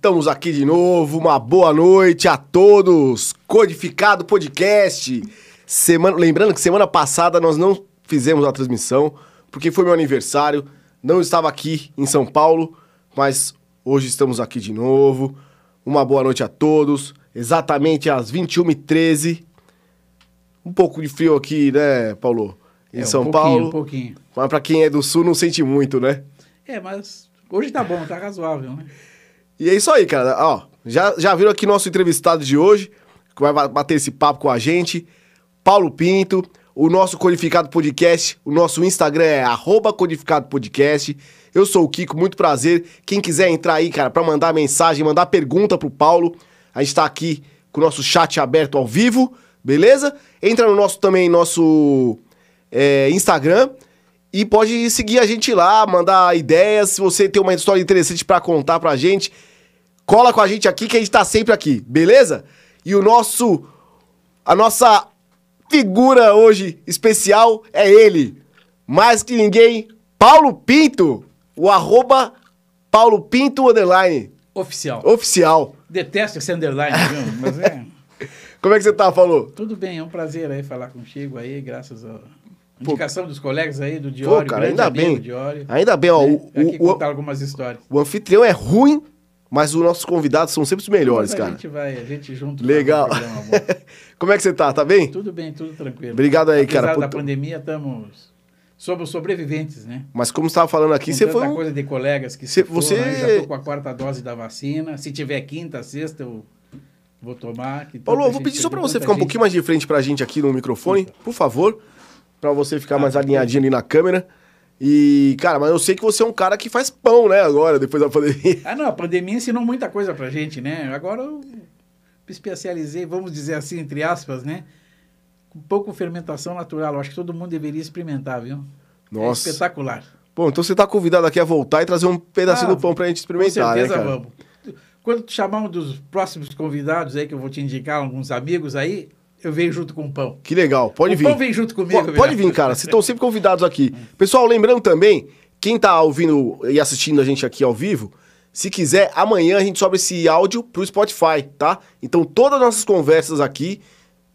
Estamos aqui de novo. Uma boa noite a todos. Codificado Podcast. Semana... Lembrando que semana passada nós não fizemos a transmissão porque foi meu aniversário. Não estava aqui em São Paulo, mas hoje estamos aqui de novo. Uma boa noite a todos. Exatamente às 21h13. Um pouco de frio aqui, né, Paulo? Em É, um São Paulo. Um pouquinho. Mas pra quem é do sul não sente muito, né? É, mas hoje tá bom, tá razoável, né? E é isso aí, cara. Ó, já, já viram aqui nosso entrevistado de hoje, que vai ba- bater esse papo com a gente. Paulo Pinto, o nosso Codificado Podcast, o nosso Instagram é arroba Codificado Podcast. Eu sou o Kiko, muito prazer. Quem quiser entrar aí, cara, pra mandar mensagem, mandar pergunta pro Paulo, a gente tá aqui com o nosso chat aberto ao vivo, beleza? Entra no nosso também, nosso é, Instagram. E pode seguir a gente lá, mandar ideias. Se você tem uma história interessante pra contar pra gente, cola com a gente aqui que a gente tá sempre aqui, beleza? E o nosso. A nossa figura hoje especial é ele. Mais que ninguém, Paulo Pinto. O arroba Paulo Pinto Underline. Oficial. Oficial. Detesto esse underline, viu? Mas é. Como é que você tá, falou? Tudo bem, é um prazer aí falar contigo aí, graças à Pô. indicação dos colegas aí do Diório. cara, grande ainda bem. Diório, Ainda bem, ó. né? o- Aqui o, contar algumas histórias. o anfitrião é ruim, mas os nossos convidados são sempre os melhores, Mas a cara. gente vai, a gente junto. Legal. um programa. Como é que você tá? Tá bem? Tudo bem, tudo tranquilo. Obrigado aí, Apesar cara. da Puta- pandemia, estamos. Somos sobreviventes, né? Mas como você estava falando aqui, Com você foi um... coisa de colegas que se você- né? já tô com a quarta dose da vacina. Se tiver quinta, sexta, eu vou tomar. Paulo, eu vou pedir só pra você ficar um gente. pouquinho mais de frente pra gente aqui no microfone, por favor. Pra você ficar Ah, mais tá. alinhadinho ali na câmera. E, cara, mas eu sei que você é um cara que faz pão, né, agora, depois da pandemia. Ah, não, a pandemia ensinou muita coisa pra gente, né? Agora eu me especializei, vamos dizer assim, entre aspas, né? Com pouco fermentação natural. Eu acho que todo mundo deveria experimentar, viu? É Nossa. espetacular. Bom, então você tá convidado aqui a voltar e trazer um pedacinho Ah, do pão pra gente Com experimentar, né, certeza cara? vamos. Quando chamar um dos próximos convidados aí, que eu vou te indicar, alguns amigos aí, eu venho junto com o pão. Que legal, pode o vir. pão vem junto comigo. Po- Pode vir, cara. Vocês estão sempre convidados aqui. Pessoal, lembrando também, quem tá ouvindo e assistindo a gente aqui ao vivo, se quiser, amanhã a gente sobe esse áudio pro Spotify, tá? Então todas as nossas conversas aqui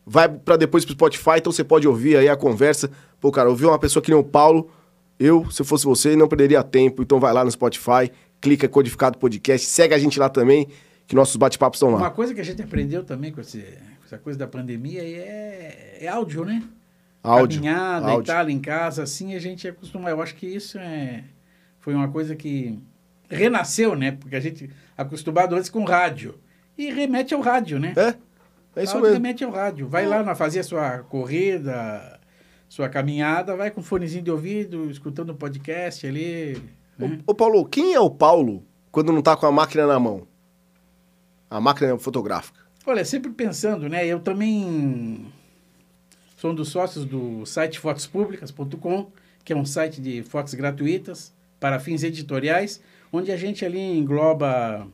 vai pra depois pro Spotify, então você pode ouvir aí a conversa. Pô, cara, ouvir uma pessoa que nem o Paulo, eu, se eu fosse você, não perderia tempo. Então vai lá no Spotify, clica Codificado Podcast, segue a gente lá também, que nossos bate-papos estão Uma lá. coisa que a gente aprendeu também com, esse- essa coisa da pandemia aí é, é áudio, né? Áudio. Caminhada áudio. e tal, em casa, assim, a gente acostuma. Eu acho que isso é, foi uma coisa que renasceu, né? Porque a gente acostumado antes com rádio. E remete ao rádio, né? É, é isso Áudio mesmo. remete ao rádio. Vai lá na fazer a sua corrida, sua caminhada, vai com fonezinho de ouvido, escutando o podcast ali. né? Ô, ô, Paulo, quem é o Paulo quando não tá com a máquina na mão? A máquina fotográfica. Olha, sempre pensando, né? Eu também sou um dos sócios do site fotospúblicas.com, que é um site de fotos gratuitas para fins editoriais, onde a gente ali engloba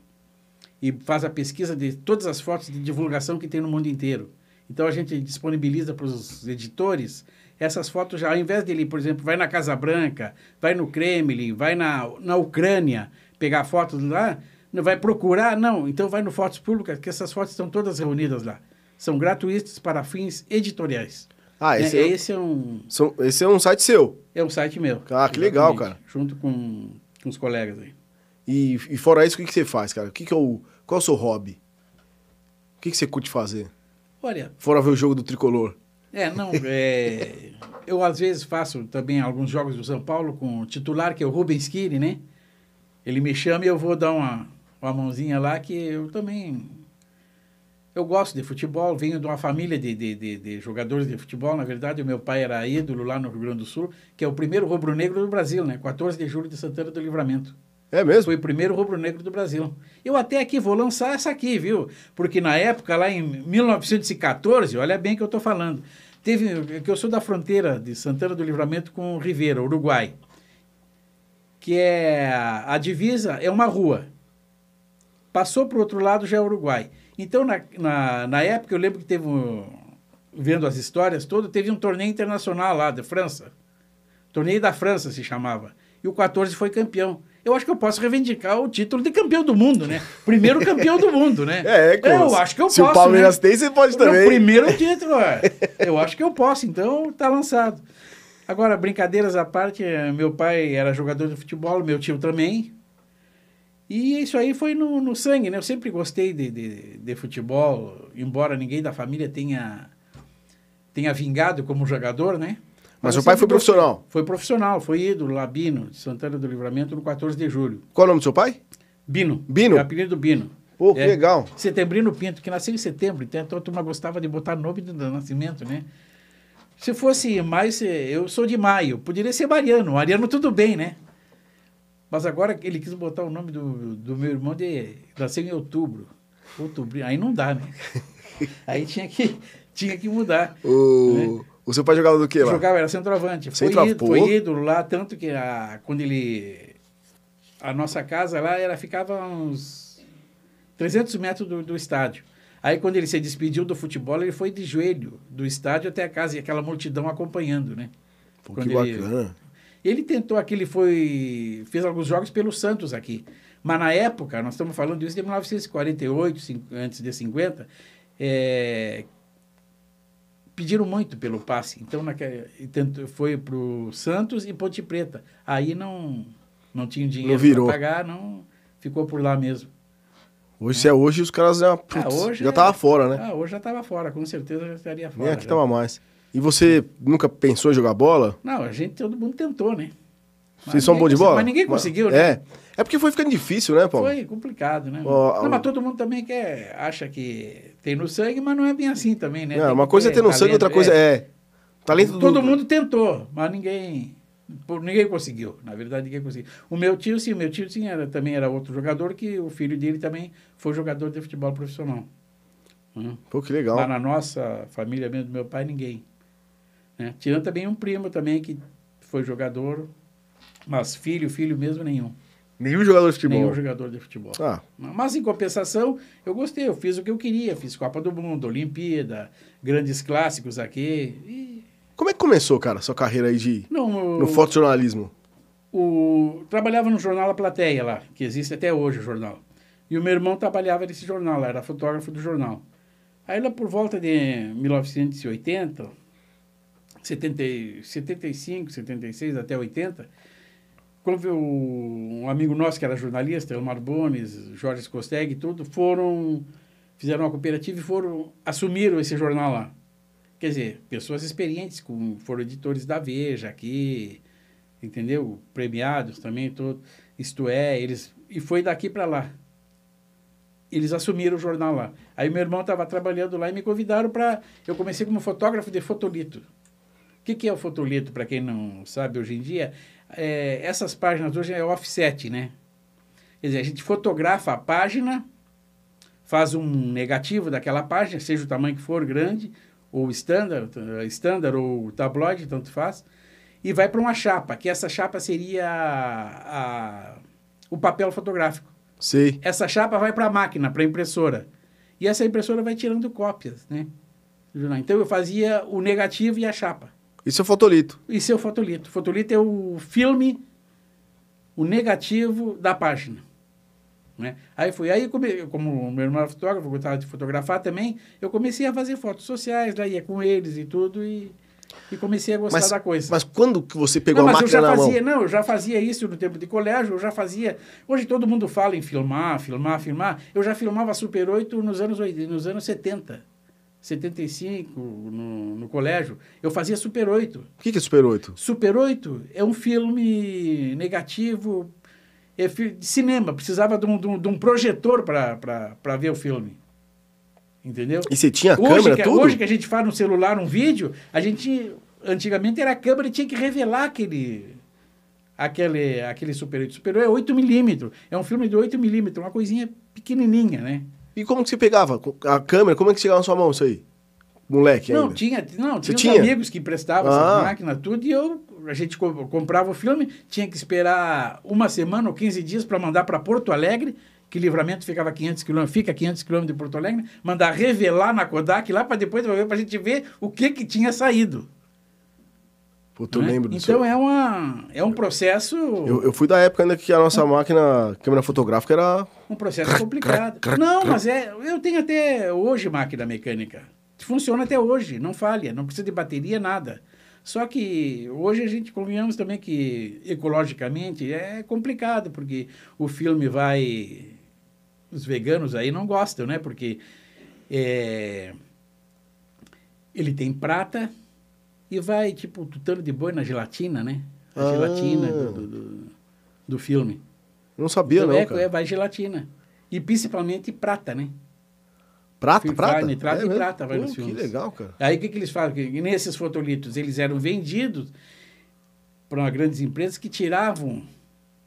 e faz a pesquisa de todas as fotos de divulgação que tem no mundo inteiro. Então a gente disponibiliza para os editores essas fotos já, ao invés dele, por exemplo, vai na Casa Branca, vai no Kremlin, vai na, na Ucrânia pegar fotos lá, vai procurar, não. Então vai no Fotos Públicas, que essas fotos estão todas reunidas lá. São gratuitas para fins editoriais. Ah, esse É, é, esse é um, são- esse é um site seu. é um site meu. Ah, que legal, cara. Junto com, com os colegas aí. E, e fora isso, o que, que você faz, cara? O que que é o, qual é o seu hobby? O que, que você curte fazer? Olha, Fora ver o jogo do tricolor. É, não, é, eu às vezes faço também alguns jogos do São Paulo com o titular, que é o Rubens Kiri, né? Ele me chama e eu vou dar uma, uma mãozinha lá, que eu também... Eu gosto de futebol, venho de uma família de, de, de, de jogadores de futebol, na verdade, o meu pai era ídolo lá no Rio Grande do Sul, que é o primeiro rubro-negro do Brasil, né? 14 de julho de Santana do Livramento. É mesmo? Foi o primeiro rubro-negro do Brasil. Eu até aqui vou lançar essa aqui, viu? Porque na época, lá em 1914, olha bem que eu estou falando, teve que eu sou da fronteira de Santana do Livramento com Ribeira, Uruguai, que é a divisa é uma rua. Passou para o outro lado já é Uruguai. Então, na, na, na época, eu lembro que teve, um, vendo as histórias todas, teve um torneio internacional lá da França. Torneio da França se chamava. E o 14 foi campeão. eu acho que eu posso reivindicar o título de campeão do mundo, né? Primeiro campeão do mundo, né? É, é Eu acho que eu Se posso. o Palmeiras né? tem, você pode Meu também. primeiro título, é. eu acho que eu posso, então tá lançado. Agora, brincadeiras à parte, meu pai era jogador de futebol, meu tio também. E isso aí foi no, no sangue, né? Eu sempre gostei de, de, de futebol, embora ninguém da família tenha, tenha vingado como jogador, né? Mas seu pai foi profissional? Foi profissional, foi ídolo lá, Bino, de Santana do Livramento, no 14 de julho. Qual é o nome do seu pai? Bino. Bino? É o apelido Bino. Pô, que É. legal. Setembrino Pinto, que nasceu em setembro, então a turma gostava de botar nome do do nascimento, né? Se fosse mais, eh, eu sou de maio, poderia ser Mariano. Mariano tudo bem, né? Mas agora ele quis botar o nome do, do meu irmão de. Nasceu em outubro. Outubro. Aí não dá, né? Aí tinha que, tinha que mudar. O, o seu pai jogava do quê lá? Jogava, era centroavante. Foi, Centroavante, ídolo, pô. foi ídolo lá, tanto que a, quando ele. A nossa casa lá era, ficava uns 300 metros do, do estádio. Aí, quando ele se despediu do futebol, ele foi de joelho do estádio até a casa e aquela multidão acompanhando, né? Pô, que ele- bacana. Ele tentou aqui, ele foi. fez alguns jogos pelo Santos aqui. Mas na época, nós estamos falando disso de 1948, cin- antes de 50, é, pediram muito pelo passe. Então naquele, tentou- foi para o Santos e Ponte Preta. Aí não, não tinha dinheiro para pagar, não ficou por lá mesmo. Hoje, se é hoje, os caras já, putz, Ah, já é- tava fora, né? Ah, hoje já estava fora, com certeza já estaria fora. Nem aqui já. tava mais. E você nunca pensou em jogar bola? Não, a gente, todo mundo tentou, né? Mas Vocês são bons de bola? Mas ninguém conseguiu, né? É. É porque foi ficando difícil, né, Paulo? Foi complicado, né? Não, mas todo mundo também quer, acha que tem no sangue, mas não é bem assim também, né? Não, Tem uma coisa é ter no sangue, talento, outra coisa é. Talento do. Todo mundo tentou, mas ninguém, ninguém conseguiu. Na verdade, ninguém conseguiu. O meu tio, sim, o meu tio sim, era, também era outro jogador, que o filho dele também foi jogador de futebol profissional. Hum. Pô, que legal. Mas na nossa família mesmo do meu pai, ninguém. Né? Tirando também um primo também que foi jogador, mas filho, filho mesmo nenhum. Nenhum jogador de futebol. Nenhum jogador de futebol. Ah, Mas, em compensação, eu gostei, eu fiz o que eu queria. Fiz Copa do Mundo, Olimpíada, grandes clássicos aqui. E, como é que começou, cara, sua carreira aí de. No o, fotojornalismo? o, trabalhava no jornal A Plateia lá, que existe até hoje o jornal. E o meu irmão trabalhava nesse jornal lá, era fotógrafo do jornal. Aí lá por volta de 1980, 70, e- 75, 76 até 80, quando um amigo nosso que era jornalista, Elmar Bones, Jorge Costeg e tudo, foram, fizeram uma cooperativa e foram, assumiram esse jornal lá. Quer dizer, pessoas experientes, com, foram editores da Veja aqui, entendeu? Premiados também, tudo. Isto é, eles. E foi daqui para lá. Eles assumiram o jornal lá. Aí meu irmão estava trabalhando lá e me convidaram para. Eu comecei como fotógrafo de fotolito. O que, que é o fotolito, para quem não sabe hoje em dia? É, essas páginas hoje é offset, né? Quer dizer, a gente fotografa a página, faz um negativo daquela página, seja o tamanho que for, grande, ou standard, standard ou tabloide, tanto faz, e vai para uma chapa, que essa chapa seria a- a- o papel fotográfico. Sei. Essa chapa vai para a máquina, para a impressora. E essa impressora vai tirando cópias, né? Então eu fazia o negativo e a chapa. Isso é fotolito. Isso é o fotolito. O fotolito é o filme, o negativo da página. Né? Aí foi aí, come, como o meu irmão era fotógrafo, eu gostava de fotografar também, eu comecei a fazer fotos sociais, lá ia com eles e tudo, e, e comecei a gostar Mas, da coisa. mas quando que você pegou não, a máquina já na fazia, mão? não, eu já fazia isso no tempo de colégio, eu já fazia. Hoje todo mundo fala em filmar, filmar, filmar. Eu já filmava Super 8 nos anos 80, nos anos 70. 75 no, no colégio, eu fazia Super 8. O que que é Super 8? Super 8 é um filme negativo é fi- de cinema. Precisava de um, de um, de um projetor para ver o filme. Entendeu? E você tinha Hoje câmera, que, tudo? hoje que a gente faz no celular um vídeo, a gente. Antigamente era a câmera e tinha que revelar aquele. Aquele, aquele Super 8. Super 8 é 8 milímetros. É um filme de 8 milímetros, uma coisinha pequenininha, né? E como que você pegava? A câmera, como é que chegava na sua mão isso aí? Moleque Não, ainda. tinha, não, tinha, tinha? amigos que emprestavam Ah. essas máquinas, tudo, e eu, a gente co- comprava o filme, tinha que esperar uma semana ou 15 dias para mandar para Porto Alegre, que livramento ficava 500 quilômetros, fica 500 quilômetros de Porto Alegre, mandar revelar na Kodak lá para depois para a gente ver o que que tinha saído. Puta, eu né? lembro disso. Então é, uma, é um processo Eu, eu fui da época ainda que a nossa máquina, câmera fotográfica era... um processo complicado. Não, mas é, eu tenho até hoje máquina mecânica. Funciona até hoje, não falha, não precisa de bateria, nada. Só que hoje a gente convenhamos também que ecologicamente é complicado, porque o filme vai. Os veganos aí não gostam, né? Porque é, ele tem prata e vai, tipo, tutano de boi na gelatina, né? A Ah. gelatina do, do, do- do filme. Eu não sabia, Então, não, é, cara. é, vai gelatina. E principalmente prata, né? Prata, Fil- prata? nitrato e mesmo? prata vai Pô, nos Que filmes. legal, cara. Aí o que, que eles fazem? Que nesses fotolitos eles eram vendidos para grandes empresas que tiravam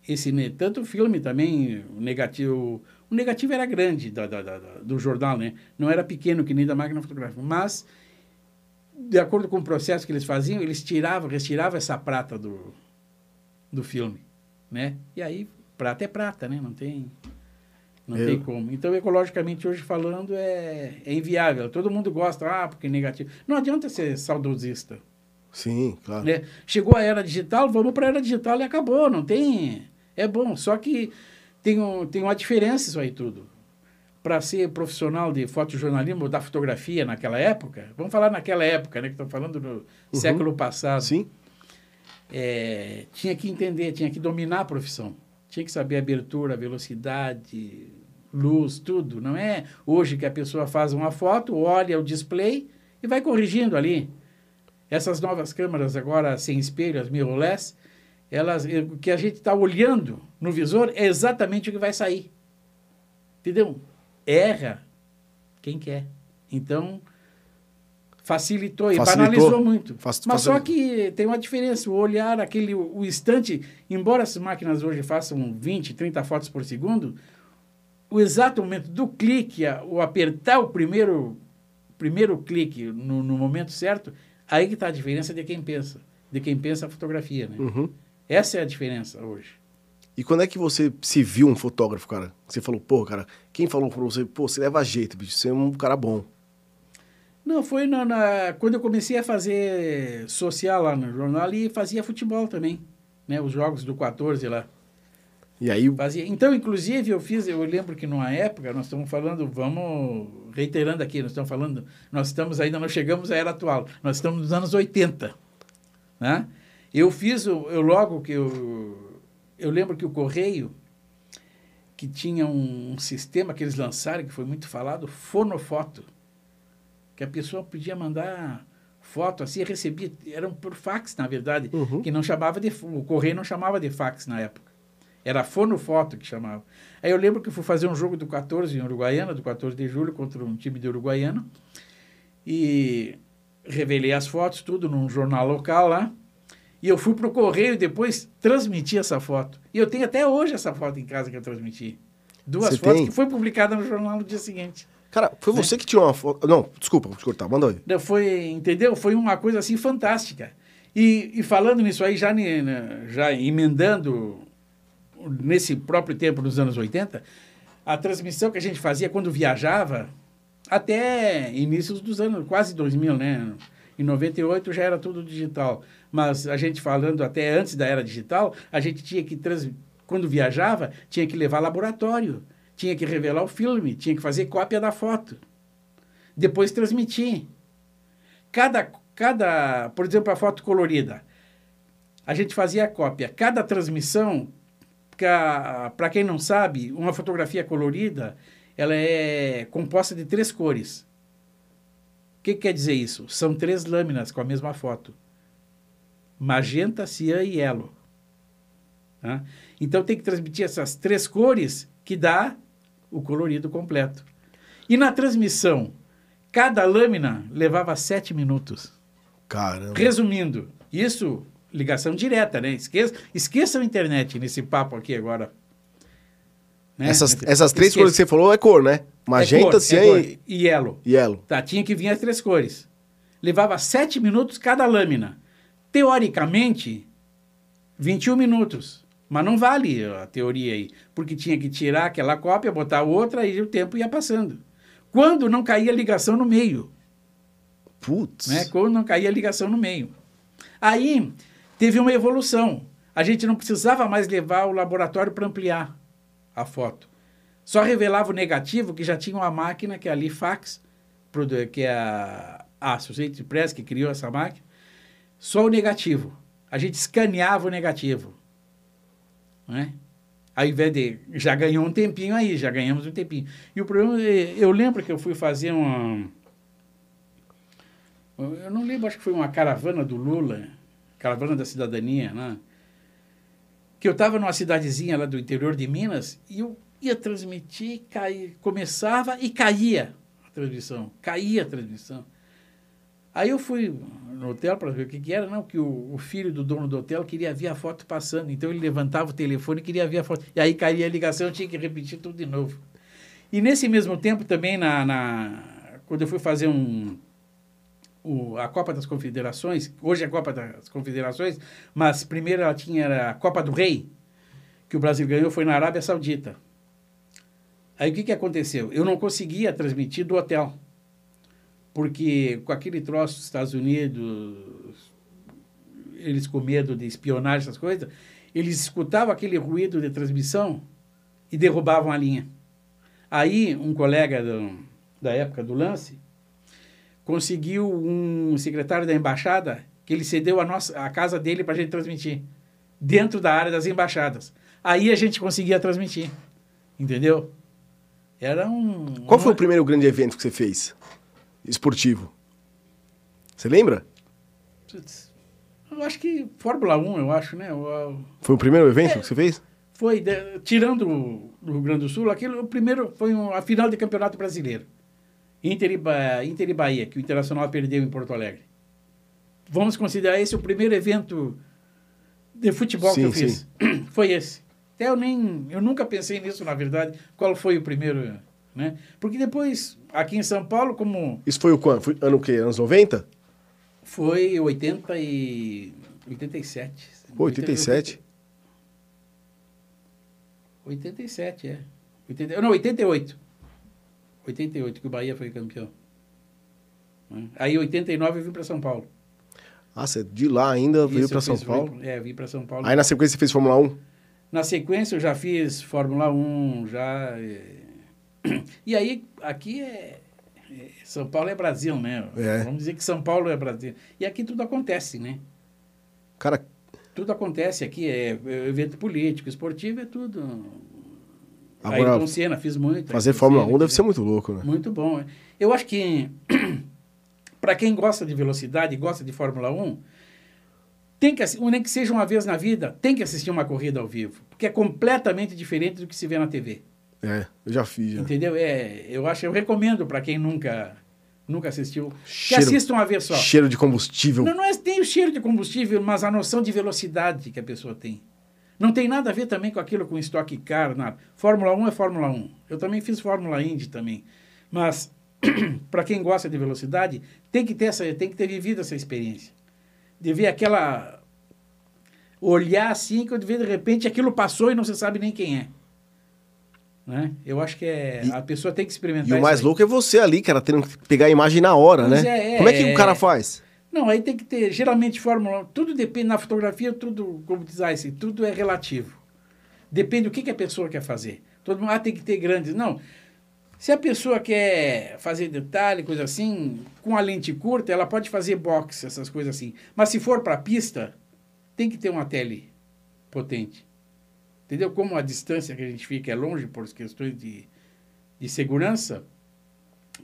esse ne- tanto o filme também o negativo o negativo era grande da- da- da- do jornal né não era pequeno que nem da máquina fotográfica mas de acordo com o processo que eles faziam eles tiravam retiravam essa prata do do filme né e aí prata é prata né não tem não Eu- tem como. Então, ecologicamente, hoje falando, é, é inviável. Todo mundo gosta, ah, porque é negativo. Não adianta ser saudosista. Sim, claro. Né? Chegou a era digital, vamos para a era digital e acabou. Não tem. É bom. Só que tem, um, tem uma diferença isso aí tudo. Para ser profissional de fotojornalismo ou da fotografia naquela época, vamos falar naquela época, né? Que estão falando do século passado. Sim. É, tinha que entender, tinha que dominar a profissão. Tinha que saber abertura, velocidade, luz, tudo. Não é hoje que a pessoa faz uma foto, olha o display e vai corrigindo ali. Essas novas câmeras agora sem espelho, as mirrorless, elas, eh, o que a gente está olhando no visor é exatamente o que vai sair. Entendeu? Erra quem quer. Então, facilitou e Facilitou. banalizou muito. Fac- Mas só que tem uma diferença, o olhar, aquele, o instante, embora as máquinas hoje façam 20, 30 fotos por segundo, o exato momento do clique, o apertar o primeiro, primeiro clique no, no momento certo, aí que está a diferença de quem pensa, de quem pensa a fotografia, né? Uhum. Essa é a diferença hoje. E quando é que você se viu um fotógrafo, cara? Você falou, pô, cara, quem falou pra você, pô, você leva jeito, bicho, você é um cara bom. Não, foi na, na- quando eu comecei a fazer social lá no jornal e fazia futebol também, né? Os jogos do 14 lá. E aí, Fazia. Então, inclusive, eu fiz, eu lembro que numa época, nós estamos falando, vamos reiterando aqui, nós estamos falando, nós estamos ainda não chegamos à era atual, nós estamos nos anos 80. Né? Eu fiz, eu logo que eu. Eu lembro que o Correio, que tinha um, sistema que eles lançaram, que foi muito falado, fonofoto. Que a pessoa podia mandar foto assim, recebia, eram por fax, na verdade, Uhum. que não chamava de. O Correio não chamava de fax na época. Era fonofoto que chamava. Aí eu lembro que eu fui fazer um jogo do 14 em Uruguaiana, do 14 de julho, contra um time de Uruguaiana. E revelei as fotos, tudo num jornal local lá. E eu fui pro correio e depois transmiti essa foto. E eu tenho até hoje essa foto em casa que eu transmiti. Duas Você fotos tem? que foi publicada no jornal no dia seguinte. cara, foi Né? você que tirou uma foto. Não, desculpa, vou te cortar, manda aí. Não, Foi, entendeu? Foi uma coisa assim fantástica. E, e falando nisso aí, já, né, já emendando nesse próprio tempo, nos anos 80, a transmissão que a gente fazia quando viajava, até inícios dos anos, quase 2000, né? Em 98 já era tudo digital. Mas a gente falando até antes da era digital, a gente tinha que, trans... quando viajava, tinha que levar laboratório, tinha que revelar o filme, tinha que fazer cópia da foto. Depois transmitir. Cada, cada, por exemplo, a foto colorida. A gente fazia a cópia. Cada transmissão, para quem não sabe, uma fotografia colorida, ela é composta de três cores. O que, que quer dizer isso? São três lâminas com a mesma foto. Magenta, cian e yellow. Tá? Então tem que transmitir essas três cores que dá o colorido completo. E na transmissão, cada lâmina levava sete minutos. Caramba. Resumindo, isso, ligação direta, né? Esqueça, esqueçam a internet nesse papo aqui agora. Né? Essas, essas três Esqueça. cores que você falou é cor, né? Magenta, é cor, é cor. e e yellow. yellow. Tá, tinha que vir as três cores. Levava sete minutos cada lâmina. Teoricamente, 21 minutos. Mas não vale a teoria aí, porque tinha que tirar aquela cópia, botar outra e o tempo ia passando. Quando não caía ligação no meio, Putz. né? Quando não caía ligação no meio. Aí teve uma evolução. A gente não precisava mais levar o laboratório para ampliar a foto. Só revelava o negativo, que já tinha uma máquina, que é a Lifax, que é a, Associated Press, que criou essa máquina. Só o negativo. A gente escaneava o negativo. Né? Ao invés de. Já ganhou um tempinho aí, já ganhamos um tempinho. E o problema. É, eu lembro que eu fui fazer uma. Eu não lembro, acho que foi uma caravana do Lula, caravana da cidadania, né? Que eu estava numa cidadezinha lá do interior de Minas e eu ia transmitir, começava e caía a transmissão. Caía a transmissão. Aí eu fui no hotel para ver o que, que, era, não, que o, o, filho do dono do hotel queria ver a foto passando. Então ele levantava o telefone e queria ver a foto. E aí caía a ligação, eu tinha que repetir tudo de novo. E nesse mesmo tempo também, na, na quando eu fui fazer um, o, a Copa das Confederações, hoje é a Copa das Confederações, mas primeiro ela tinha a Copa do Rei, que o Brasil ganhou, foi na Arábia Saudita. Aí o que, que aconteceu? Eu não conseguia transmitir do hotel porque com aquele troço dos Estados Unidos, eles com medo de espionagem, essas coisas, eles escutavam aquele ruído de transmissão e derrubavam a linha. Aí, um colega do, da época do lance conseguiu um secretário da embaixada que ele cedeu a, nossa, a casa dele para a gente transmitir, dentro da área das embaixadas. Aí a gente conseguia transmitir, entendeu? Era um... Qual foi o primeiro grande evento que você fez? esportivo? Você lembra? Eu acho que Fórmula 1, eu acho, né? O, foi o primeiro evento é, que você fez? Foi, de, tirando do Rio Grande do Sul, aquilo, o primeiro foi um, a final de campeonato brasileiro. Inter e, Inter e Bahia, que o Internacional perdeu em Porto Alegre. Vamos considerar esse o primeiro evento de futebol sim, que eu fiz. Sim. Foi esse. Até eu nem. Eu nunca pensei nisso, na verdade, qual foi o primeiro. Né? Porque depois, aqui em São Paulo, como. Isso foi o quando? Foi ano o quê? Anos 90? Foi 80 e. 87. Pô, 87? 87, é. 80, não, 88. 88, que o Bahia foi campeão. Né? Aí, em 89, eu vim para São Paulo. Ah, você de lá ainda Isso, veio para São Paulo? é, vim para São Paulo. Aí, na sequência, você fez Fórmula 1? Na sequência, eu já fiz Fórmula 1, já. E aí, aqui é, é, São Paulo é Brasil, né? É. Vamos dizer que São Paulo é Brasil. E aqui tudo acontece, né? Cara. Tudo acontece aqui, é, é evento político, esportivo, é tudo. Agora, com Senna, fiz muito. Fazer Fórmula 1 deve ser muito louco, né? Muito bom. Eu acho que, para quem gosta de velocidade, gosta de Fórmula 1, tem que, nem que seja uma vez na vida, tem que assistir uma corrida ao vivo. Porque é completamente diferente do que se vê na TV. É, eu já fiz. Já. Entendeu? É, eu acho, eu recomendo para quem nunca nunca assistiu, cheiro, que assista uma vez só. Cheiro de combustível. Não, não é, tem o cheiro de combustível, mas a noção de velocidade que a pessoa tem. Não tem nada a ver também com aquilo com estoque caro, nada. Fórmula 1 é Fórmula 1. Eu também fiz Fórmula Indy também. Mas para quem gosta de velocidade, tem que ter essa, tem que ter vivido essa experiência. De ver aquela olhar assim que de repente aquilo passou e não se sabe nem quem é. Né? Eu acho que é, e, a pessoa tem que experimentar. E o mais louco é você ali, cara, tendo que pegar a imagem na hora, pois né? É, Como é que é, o cara faz? Não, aí tem que ter, geralmente, fórmula, tudo depende, na fotografia, tudo, como diz assim, tudo é relativo. Depende do que, que a pessoa quer fazer. Todo mundo, ah, tem que ter grandes. Não. Se a pessoa quer fazer detalhe, coisa assim, com a lente curta, ela pode fazer box, essas coisas assim. Mas se for para pista, tem que ter uma tele potente. Entendeu? Como a distância que a gente fica é longe por questões de, de segurança,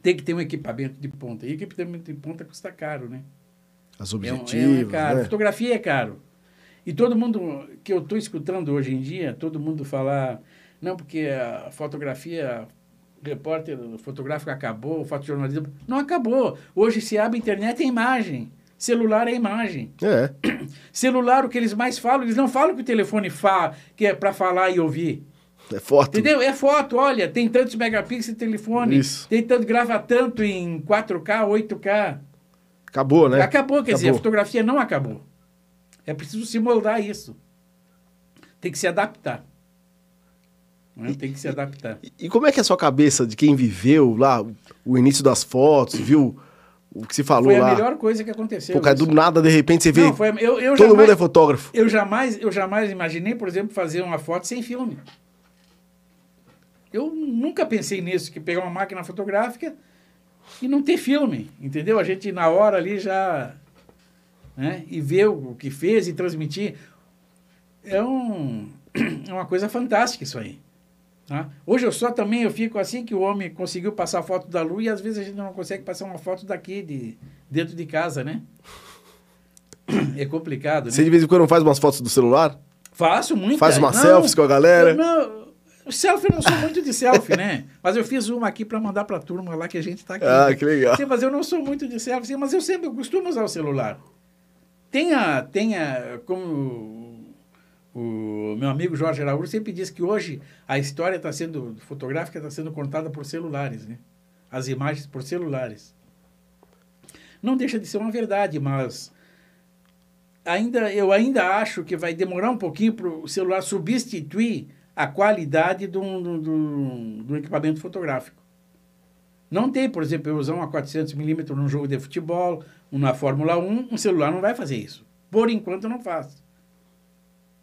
tem que ter um equipamento de ponta. E equipamento de ponta custa caro, né? As objetivos, é, é caro. Né? Fotografia é caro. E todo mundo que eu estou escutando hoje em dia, todo mundo falar, não, porque a fotografia, repórter fotográfico acabou, o fotojornalismo. Não acabou. Hoje se abre internet é imagem. Celular é imagem. É. Celular, o que eles mais falam, eles não falam que o telefone fa, que é para falar e ouvir. É foto. Entendeu? É foto. Olha, tem tantos megapixels de telefone. Isso. Tem tanto, grava tanto em 4K, 8K. Acabou, né? Acabou, quer acabou. dizer, a fotografia não acabou. É preciso se moldar isso. Tem que se adaptar. Né? Tem que se adaptar. E, e, como é que é a sua cabeça de quem viveu lá o início das fotos, viu o que se falou Foi lá. a melhor coisa que aconteceu. Pô, cara, do nada, de repente, você vê. Não, foi, eu, eu todo jamais, mundo é fotógrafo. Eu jamais, eu jamais imaginei, por exemplo, fazer uma foto sem filme. Eu nunca pensei nisso, que pegar uma máquina fotográfica e não ter filme, entendeu? A gente na hora ali já, né, e ver o que fez e transmitir. É, um, é uma coisa fantástica isso aí. Tá? Hoje eu só também eu fico assim que o homem conseguiu passar a foto da lua e às vezes a gente não consegue passar uma foto daqui de dentro de casa, né? É complicado, né? Você de vez em quando faz umas fotos do celular? Faço muito. Faz uma selfies com a galera? Não, selfie eu não sou muito de selfie, né? Mas eu fiz uma aqui para mandar para a turma lá que a gente tá aqui. Ah, né? que legal. Sim, mas eu não sou muito de selfie, mas eu sempre eu costumo usar o celular. Tenha, tenha como o, meu amigo Jorge Araújo sempre diz que hoje a história está sendo fotográfica está sendo contada por celulares, né? As imagens por celulares. Não deixa de ser uma verdade, mas ainda eu ainda acho que vai demorar um pouquinho para o celular substituir a qualidade do, do, do, do equipamento fotográfico. Não tem, por exemplo, eu usar uma 400mm num jogo de futebol, na Fórmula 1, um celular não vai fazer isso. Por enquanto não faz.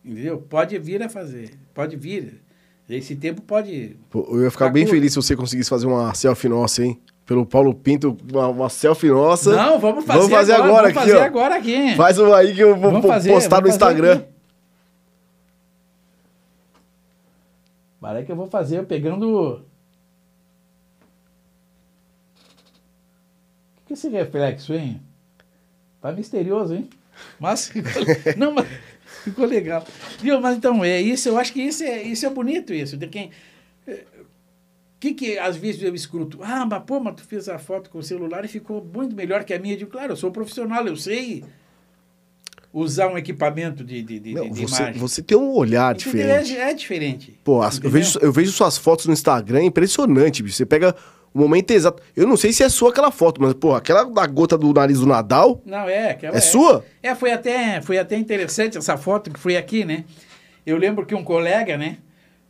Entendeu? Pode vir a fazer. Pode vir. Esse tempo pode. Pô, eu ia ficar Tá bem curto. feliz se você conseguisse fazer uma selfie nossa, hein? Pelo Paulo Pinto, uma, uma selfie nossa. Não, vamos fazer, Vamos fazer agora, vamos aqui, fazer ó. agora aqui. Faz uma aí que eu vou fazer, postar no Instagram. aqui. Para que eu vou fazer pegando. O que é esse reflexo, hein? Tá misterioso, hein? Mas não, mas ficou legal. Viu? Mas então, é isso, eu acho que isso é, isso é bonito, isso. De quem. O que, que às vezes eu escuto? Ah, mas pô, mas tu fez a foto com o celular e ficou muito melhor que a minha. Eu digo, claro, eu sou profissional, eu sei usar um equipamento de, de, de, Não, de você, imagem. você tem um olhar Entendeu? diferente. É, é diferente. Pô, as- eu, vejo, eu vejo suas fotos no Instagram, é impressionante, bicho. Você pega o momento exato. Eu não sei se é sua aquela foto, mas, pô, aquela da gota do nariz do Nadal Não, é. Aquela é, sua? É, foi até, foi até interessante essa foto que foi aqui, né? Eu lembro que um colega, né?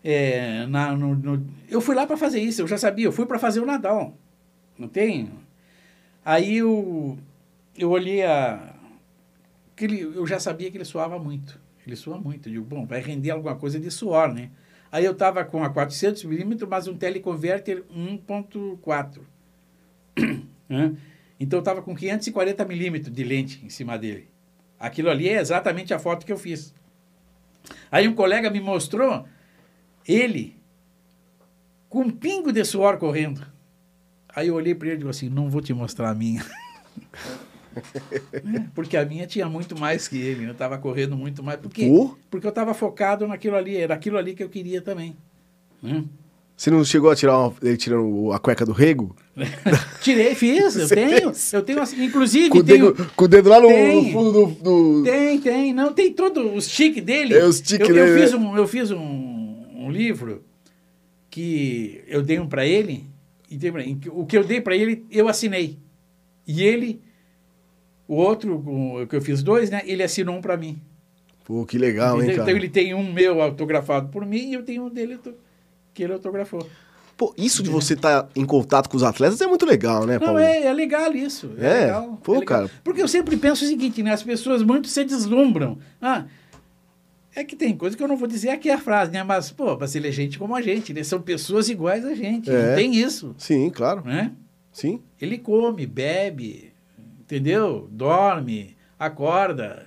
é, na, no, no- eu fui lá para fazer isso, eu já sabia, eu fui para fazer o Nadal. Não tem? Aí eu, eu olhei a. Que ele, eu já sabia que ele suava muito. Ele sua muito. Eu digo, bom, vai render alguma coisa de suor, né? Aí eu tava com a 400mm, mas um teleconverter 1.4. né? Então eu tava com 540 milímetros de lente em cima dele. Aquilo ali é exatamente a foto que eu fiz. Aí um colega me mostrou ele com um pingo de suor correndo. Aí eu olhei para ele e digo assim, não vou te mostrar a minha. Porque a minha tinha muito mais que ele, eu estava correndo muito mais. Por quê? Pô. Porque eu estava focado naquilo ali, era aquilo ali que eu queria também. né? Você não chegou a tirar uma, ele tirando a cueca do rego? Tirei, fiz, eu Você tenho. fez? Eu tenho, assim, inclusive, Com o, tenho, dedo, com o dedo lá no, Tem. no fundo do. do- Tem, tem. Não, tem todo os tique dele. É, os tique eu, dele, eu fiz, né? um, eu fiz um, um livro que eu dei um para ele. E dei pra- que- o que eu dei para ele, eu assinei. E ele, o outro, que eu fiz dois, né? Ele assinou um para mim. Pô, que legal, hein, cara? Então ele tem um meu autografado por mim e eu tenho um dele que ele autografou. Pô, isso de você estar em contato com os atletas é muito legal, né, Não, Paulo? é, é legal isso. É, É? legal, Pô, é legal. cara. Porque eu sempre penso o seguinte, né? As pessoas muito se deslumbram. Ah, é que tem coisa que eu não vou dizer aqui a frase, né? Mas, pô, pra ser gente como a gente, né? São pessoas iguais a gente. É. Não tem isso, Sim, claro. né? Sim. Ele come, bebe, entendeu? Dorme, acorda.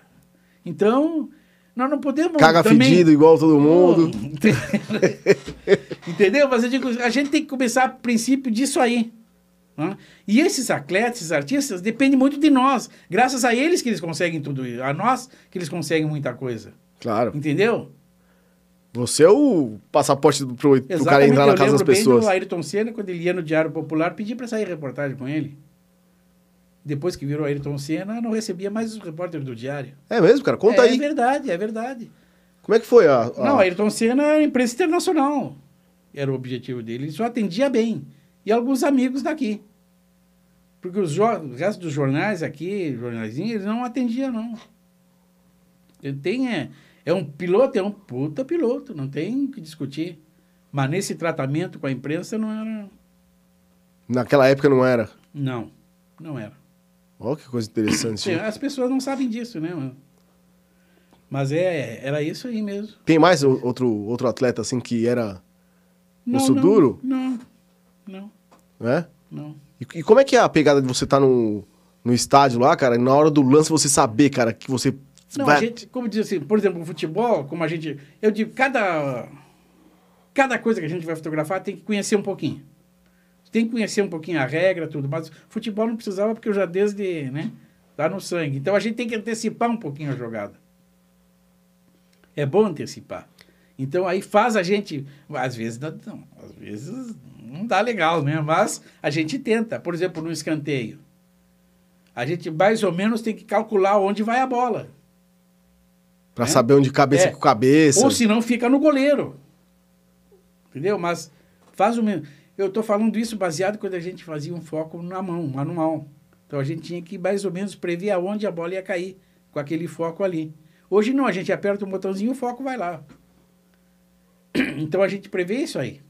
Então, nós não podemos Caga também... fedido igual todo mundo. Entendeu? Mas eu digo, a gente tem que começar a princípio disso aí. né? E esses atletas, esses artistas, dependem muito de nós. Graças a eles que eles conseguem tudo isso. A nós que eles conseguem muita coisa. Claro. Entendeu? Você é o passaporte pro, pro cara entrar na eu casa das lembro bem pessoas. do Ayrton Senna, quando ele ia no Diário Popular, pedi para sair reportagem com ele. Depois que virou Ayrton Senna, não recebia mais os repórteres do Diário. É mesmo, cara? Conta é, aí. É verdade, é verdade. Como é que foi a. a- Não, Ayrton Senna era imprensa internacional. Era o objetivo dele. Ele só atendia bem. E alguns amigos daqui. Porque os jo- o resto dos jornais aqui, jornaizinhos, eles não atendiam, não. Ele tem, é, é um piloto, é um puta piloto, não tem o que discutir. Mas nesse tratamento com a imprensa não era. Naquela época não era. Não, não era. Olha que coisa interessante. As pessoas não sabem disso, né, mano? Mas é, era isso aí mesmo. Tem mais outro, outro atleta assim que era, Não, Osso não, duro? Não, não, né? não. E, e como é que é a pegada de você estar no, no estádio lá, cara, e na hora do lance você saber, cara, que você Não, vai... a gente, como diz assim, por exemplo, o futebol, como a gente. Eu digo, cada. Cada coisa que a gente vai fotografar tem que conhecer um pouquinho. Tem que conhecer um pouquinho a regra, tudo. Mas futebol não precisava, porque eu já desde, né? Tá no sangue. Então a gente tem que antecipar um pouquinho a jogada. É bom antecipar. Então aí faz a gente. Às vezes não, às vezes não dá legal, né? Mas a gente tenta. Por exemplo, no escanteio. A gente mais ou menos tem que calcular onde vai a bola. Pra É? saber onde cabeça É. com cabeça. Ou se não, fica no goleiro. Entendeu? Mas faz o mesmo. Eu estou falando isso baseado quando a gente fazia um foco na mão, manual. Então a gente tinha que mais ou menos prever aonde a bola ia cair com aquele foco ali. Hoje não, a gente aperta um botãozinho e o foco vai lá. Então a gente prevê isso aí.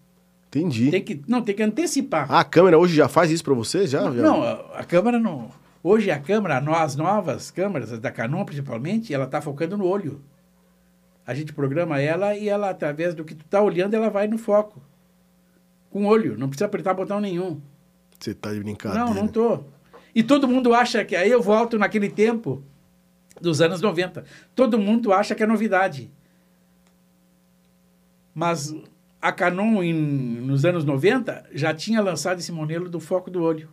Entendi. Tem que, não, tem que antecipar. Ah, a câmera hoje já faz isso pra você? Já? Não, já? não, a, câmera não. Hoje a câmera, as novas câmeras, as da Canon principalmente, ela está focando no olho. A gente programa ela e ela, através do que tu está olhando, ela vai no foco. Com olho, não precisa apertar botão nenhum. Você tá de brincadeira. Não, não tô. E todo mundo acha que. Aí eu volto naquele tempo dos anos 90. Todo mundo acha que é novidade. Mas a Canon, em, nos anos 90, já tinha lançado esse modelo do foco do olho.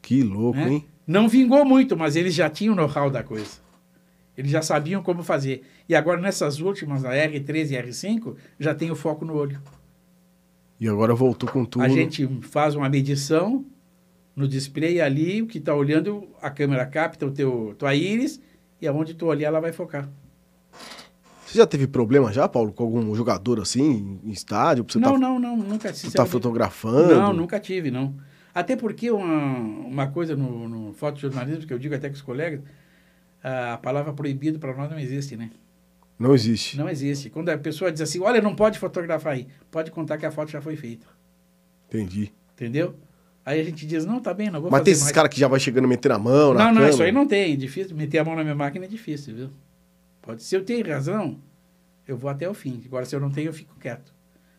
Que louco, né? hein? Não vingou muito, mas eles já tinham o know-how da coisa. Eles já sabiam como fazer. E agora, nessas últimas, a R3 e R5, já tem o foco no olho. E agora voltou com tudo. A gente faz uma medição no display ali, o que está olhando, a câmera capta o teu tua íris e aonde tu olhar ela vai focar. Você já teve problema já, Paulo, com algum jogador assim, em estádio? Você não, tá, não, não, nunca tu tá sinceramente- fotografando? Não, nunca tive, não. Até porque uma, uma coisa no, no fotojornalismo, que eu digo até com os colegas, a palavra proibido para nós não existe, né? Não existe. Não existe. Quando a pessoa diz assim, olha, não pode fotografar aí, pode contar que a foto já foi feita. Entendi. Entendeu? Aí a gente diz, não, tá bem, não vou Mas tem esses caras que já vai chegando metendo a mão na Não, não, isso aí não tem. Difícil. Meter a mão na minha máquina é difícil, viu? Pode ser, eu tenho razão, eu vou até o fim. Agora, se eu não tenho, eu fico quieto.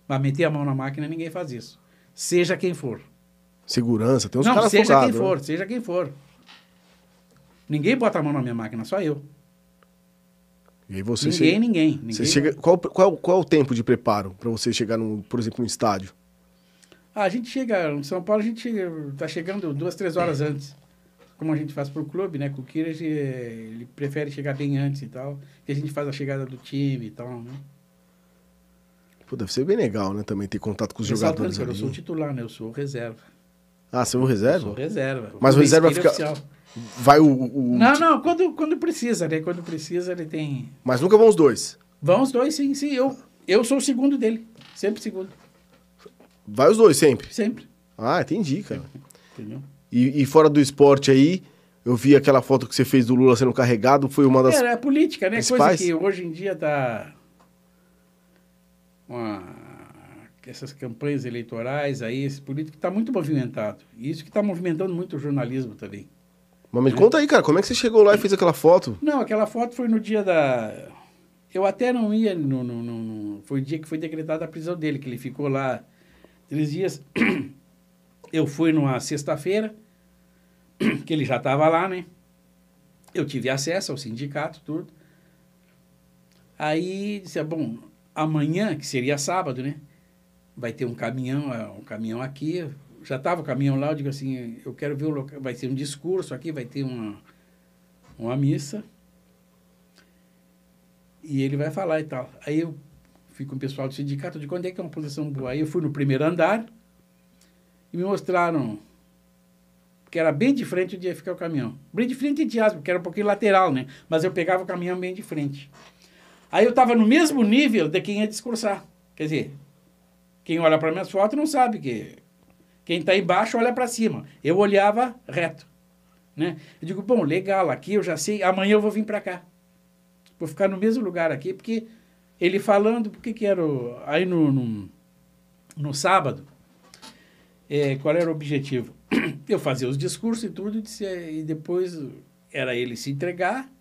Mas meter a mão na máquina, ninguém faz isso. Seja quem for. Segurança, tem uns não, caras seja folgados, quem né? for, seja quem for. Ninguém bota a mão na minha máquina, só eu. E aí você ninguém, chega... ninguém. ninguém Você chega... Qual, qual, qual é o tempo de preparo pra você chegar, num, por exemplo, num estádio? Ah, a gente chega, em São Paulo, a gente chega, tá chegando duas, três horas antes. Como a gente faz pro clube, né? Com o Kira, ele prefere chegar bem antes e tal. Que a gente faz a chegada do time e tal, né? Pô, deve ser bem legal, né? Também ter contato com os Ressaltando jogadores que eu sou titular, né? Eu sou reserva. Ah, você é o Eu reserva? sou reserva. Mas o reserva fica- oficial. Vai o... o- Não, não, quando, quando precisa, né? Quando precisa, ele tem... Mas nunca vão os dois. Vão os dois, sim, sim. Eu, eu sou o segundo dele. Sempre segundo. Vai os dois sempre. Sempre. Ah, entendi, cara. Entendeu? E, e fora do esporte aí, eu vi aquela foto que você fez do Lula sendo carregado, foi uma das... É, é política, né? Coisa principais? que hoje em dia tá. Uma... Essas campanhas eleitorais aí, esse político está muito movimentado. E isso que está movimentando muito o jornalismo também. Mas me conta aí, cara, como é que você chegou lá e fez aquela foto? Não, aquela foto foi no dia da. Eu até não ia. No, no, no- Foi o dia que foi decretada a prisão dele, que ele ficou lá três dias. Eu fui numa sexta-feira, que ele já estava lá, né? Eu tive acesso ao sindicato, tudo. Aí disse, ah, bom, amanhã, que seria sábado, né? Vai ter um caminhão, ah, um caminhão aqui. Já estava o caminhão lá, eu digo assim, eu quero ver o local. Vai ter um discurso aqui, vai ter uma, uma missa. E ele vai falar e tal. Aí eu fui com o pessoal do sindicato, de quando é que é uma posição boa? Aí eu fui no primeiro andar e me mostraram que era bem de frente onde ia ficar o caminhão. Bem de frente de aspas, porque era um pouquinho lateral, né? Mas eu pegava o caminhão bem de frente. Aí eu estava no mesmo nível de quem ia discursar. Quer dizer, quem olha para minhas fotos não sabe que quem está embaixo olha para cima. Eu olhava reto. Né? Eu digo, bom, legal, aqui eu já sei, amanhã eu vou vir para cá. Vou ficar no mesmo lugar aqui, porque ele falando, por que que era o- aí no, no, no sábado, é, qual era o objetivo? eu fazia os discursos e tudo, e, disse, e depois era ele se entregar,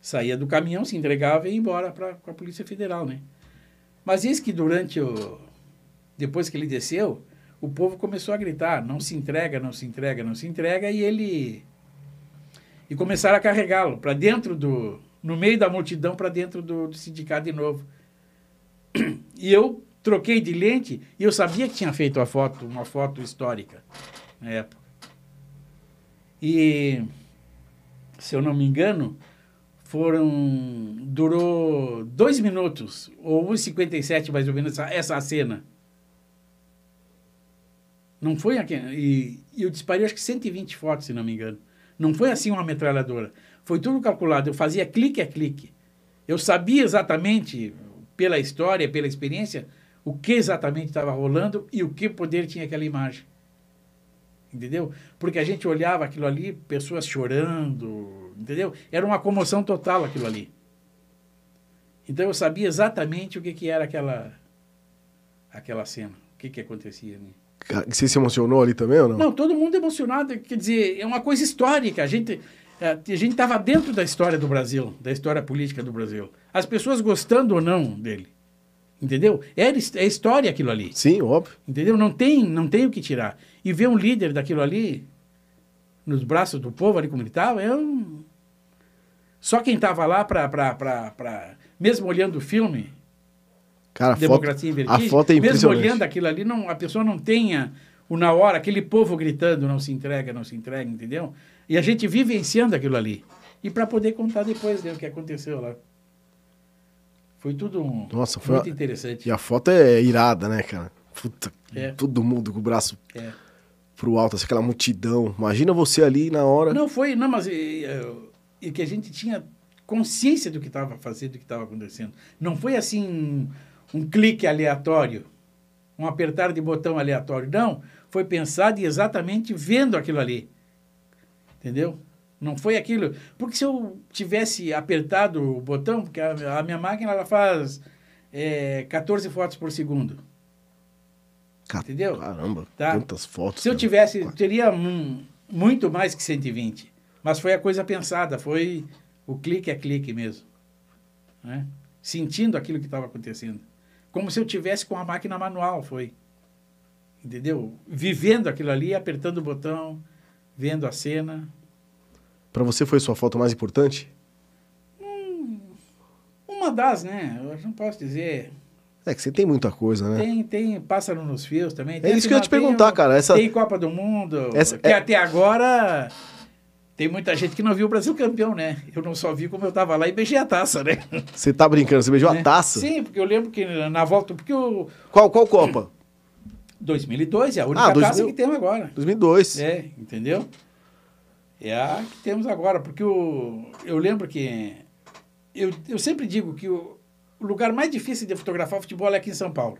saía do caminhão, se entregava e ia embora para a Polícia Federal, né? Mas isso que durante o... Depois que ele desceu, o povo começou a gritar, não se entrega, não se entrega, não se entrega, e ele... E começaram a carregá-lo para dentro do... No meio da multidão, para dentro do, do sindicato de novo. E eu troquei de lente e eu sabia que tinha feito a foto, uma foto histórica na época. E, se eu não me engano, foram. durou dois minutos, ou 1,57 mais ou menos, essa, essa cena. Não foi aqui. E, e eu disparei acho que 120 fotos, se não me engano. Não foi assim uma metralhadora. Foi tudo calculado. Eu fazia clique a clique. Eu sabia exatamente, pela história, pela experiência, o que exatamente estava rolando e o que poder tinha aquela imagem. Entendeu? Porque a gente olhava aquilo ali, pessoas chorando, entendeu? Era uma comoção total aquilo ali. Então eu sabia exatamente o que, que era aquela, aquela cena, o que, que acontecia ali. Você se emocionou ali também ou não? Não, todo mundo emocionado. Quer dizer, é uma coisa histórica. A gente é, a gente estava dentro da história do Brasil, da história política do Brasil. As pessoas gostando ou não dele. Entendeu? É, é história aquilo ali. Sim, óbvio. Entendeu? Não tem, não tem o que tirar. E ver um líder daquilo ali nos braços do povo ali como ele estava, é um... Só quem estava lá para... Mesmo olhando o filme, Cara, a Democracia foto, a foto é Mesmo olhando aquilo ali, não, a pessoa não tenha o na hora, aquele povo gritando, não se entrega, não se entrega, entendeu? E a gente vivenciando aquilo ali. E para poder contar depois né, o que aconteceu lá. Foi tudo Nossa, foi muito interessante. E a foto é irada, né, cara? Puta, É. todo mundo com o braço É. pro alto, assim, aquela multidão. Imagina você ali na hora. Não foi, não, mas e, e que a gente tinha consciência do que estava fazendo, do que estava acontecendo. Não foi assim um, um clique aleatório, um apertar de botão aleatório. Não, foi pensado e exatamente vendo aquilo ali. Entendeu? Não foi aquilo. Porque se eu tivesse apertado o botão, porque a, a minha máquina ela faz é, 14 fotos por segundo. Ca- entendeu? Caramba, Tá. quantas fotos. Se eu cara. tivesse, teria hum, muito mais que 120. Mas foi a coisa pensada, foi o clique a clique mesmo. né? Sentindo aquilo que estava acontecendo. Como se eu tivesse com a máquina manual, foi. Entendeu? Vivendo aquilo ali, apertando o botão, vendo a cena. Pra você foi sua foto mais importante? Uma das, né? Eu não posso dizer. É que você tem muita coisa, né? Tem, tem Pássaro nos Fios também. É Tem isso que eu ia te perguntar, tem cara, essa- Tem Copa do Mundo. Essa- que é- até agora tem muita gente que não viu o Brasil campeão, né? Eu não só vi como eu tava lá e beijei a taça, né? Você tá brincando, você beijou a Né? taça? Sim, porque eu lembro que na volta. Porque o Qual, qual Copa? 2002 é a única Ah, 2000. taça que temos agora. 2002. É, entendeu? É a que temos agora, porque o, eu lembro que. Eu, eu sempre digo que o, o lugar mais difícil de fotografar futebol é aqui em São Paulo.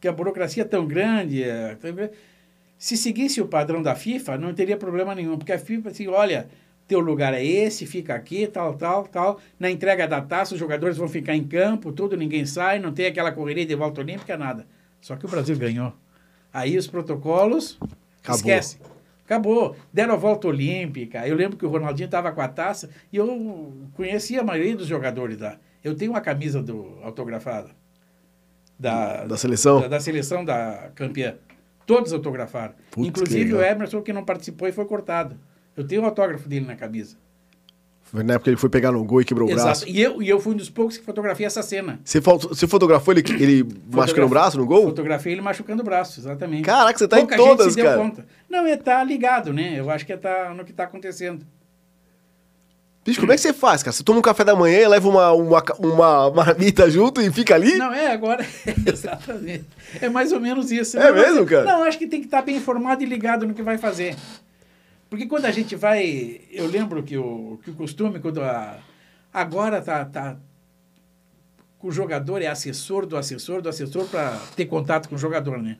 Que a burocracia é tão grande. É, tão grande. Se seguisse o padrão da FIFA, não teria problema nenhum, porque a FIFA, assim, olha, teu lugar é esse, fica aqui, tal, tal, tal. Na entrega da taça, os jogadores vão ficar em campo, tudo, ninguém sai, não tem aquela correria de volta olímpica, nada. Só que o Brasil ganhou. Aí os protocolos, Acabou. esquece. Acabou. Deram a volta olímpica. Eu lembro que o Ronaldinho estava com a taça e eu conhecia a maioria dos jogadores lá. Eu tenho uma camisa do, autografada. Da, Da seleção? Da, da seleção da campeã. Todos autografaram. Putz, Inclusive o. Emerson, que não participou e foi cortado. Eu tenho o autógrafo dele na camisa. Foi na época que ele foi pegar no gol e quebrou o braço. Exato. E eu, e eu fui um dos poucos que fotografei essa cena. Você, você fotografou ele, ele machucando o braço no gol? Fotografei ele machucando o braço, exatamente. Caraca, você tá Pouca em todas, gente se deu cara. conta. Não, é tá ligado, né? Eu acho que é tá no que tá acontecendo. Bicho, como é que você faz, cara? Você toma um café da manhã, leva uma, uma, uma marmita junto e fica ali? Não, é agora. Exatamente. É mais ou menos isso. É Não, mas- mesmo, cara? Não, acho que tem que estar bem informado e ligado no que vai fazer. Porque quando a gente vai. Eu lembro que o, que o costume, quando a. Agora tá, tá. O jogador é assessor do assessor do assessor para ter contato com o jogador, né?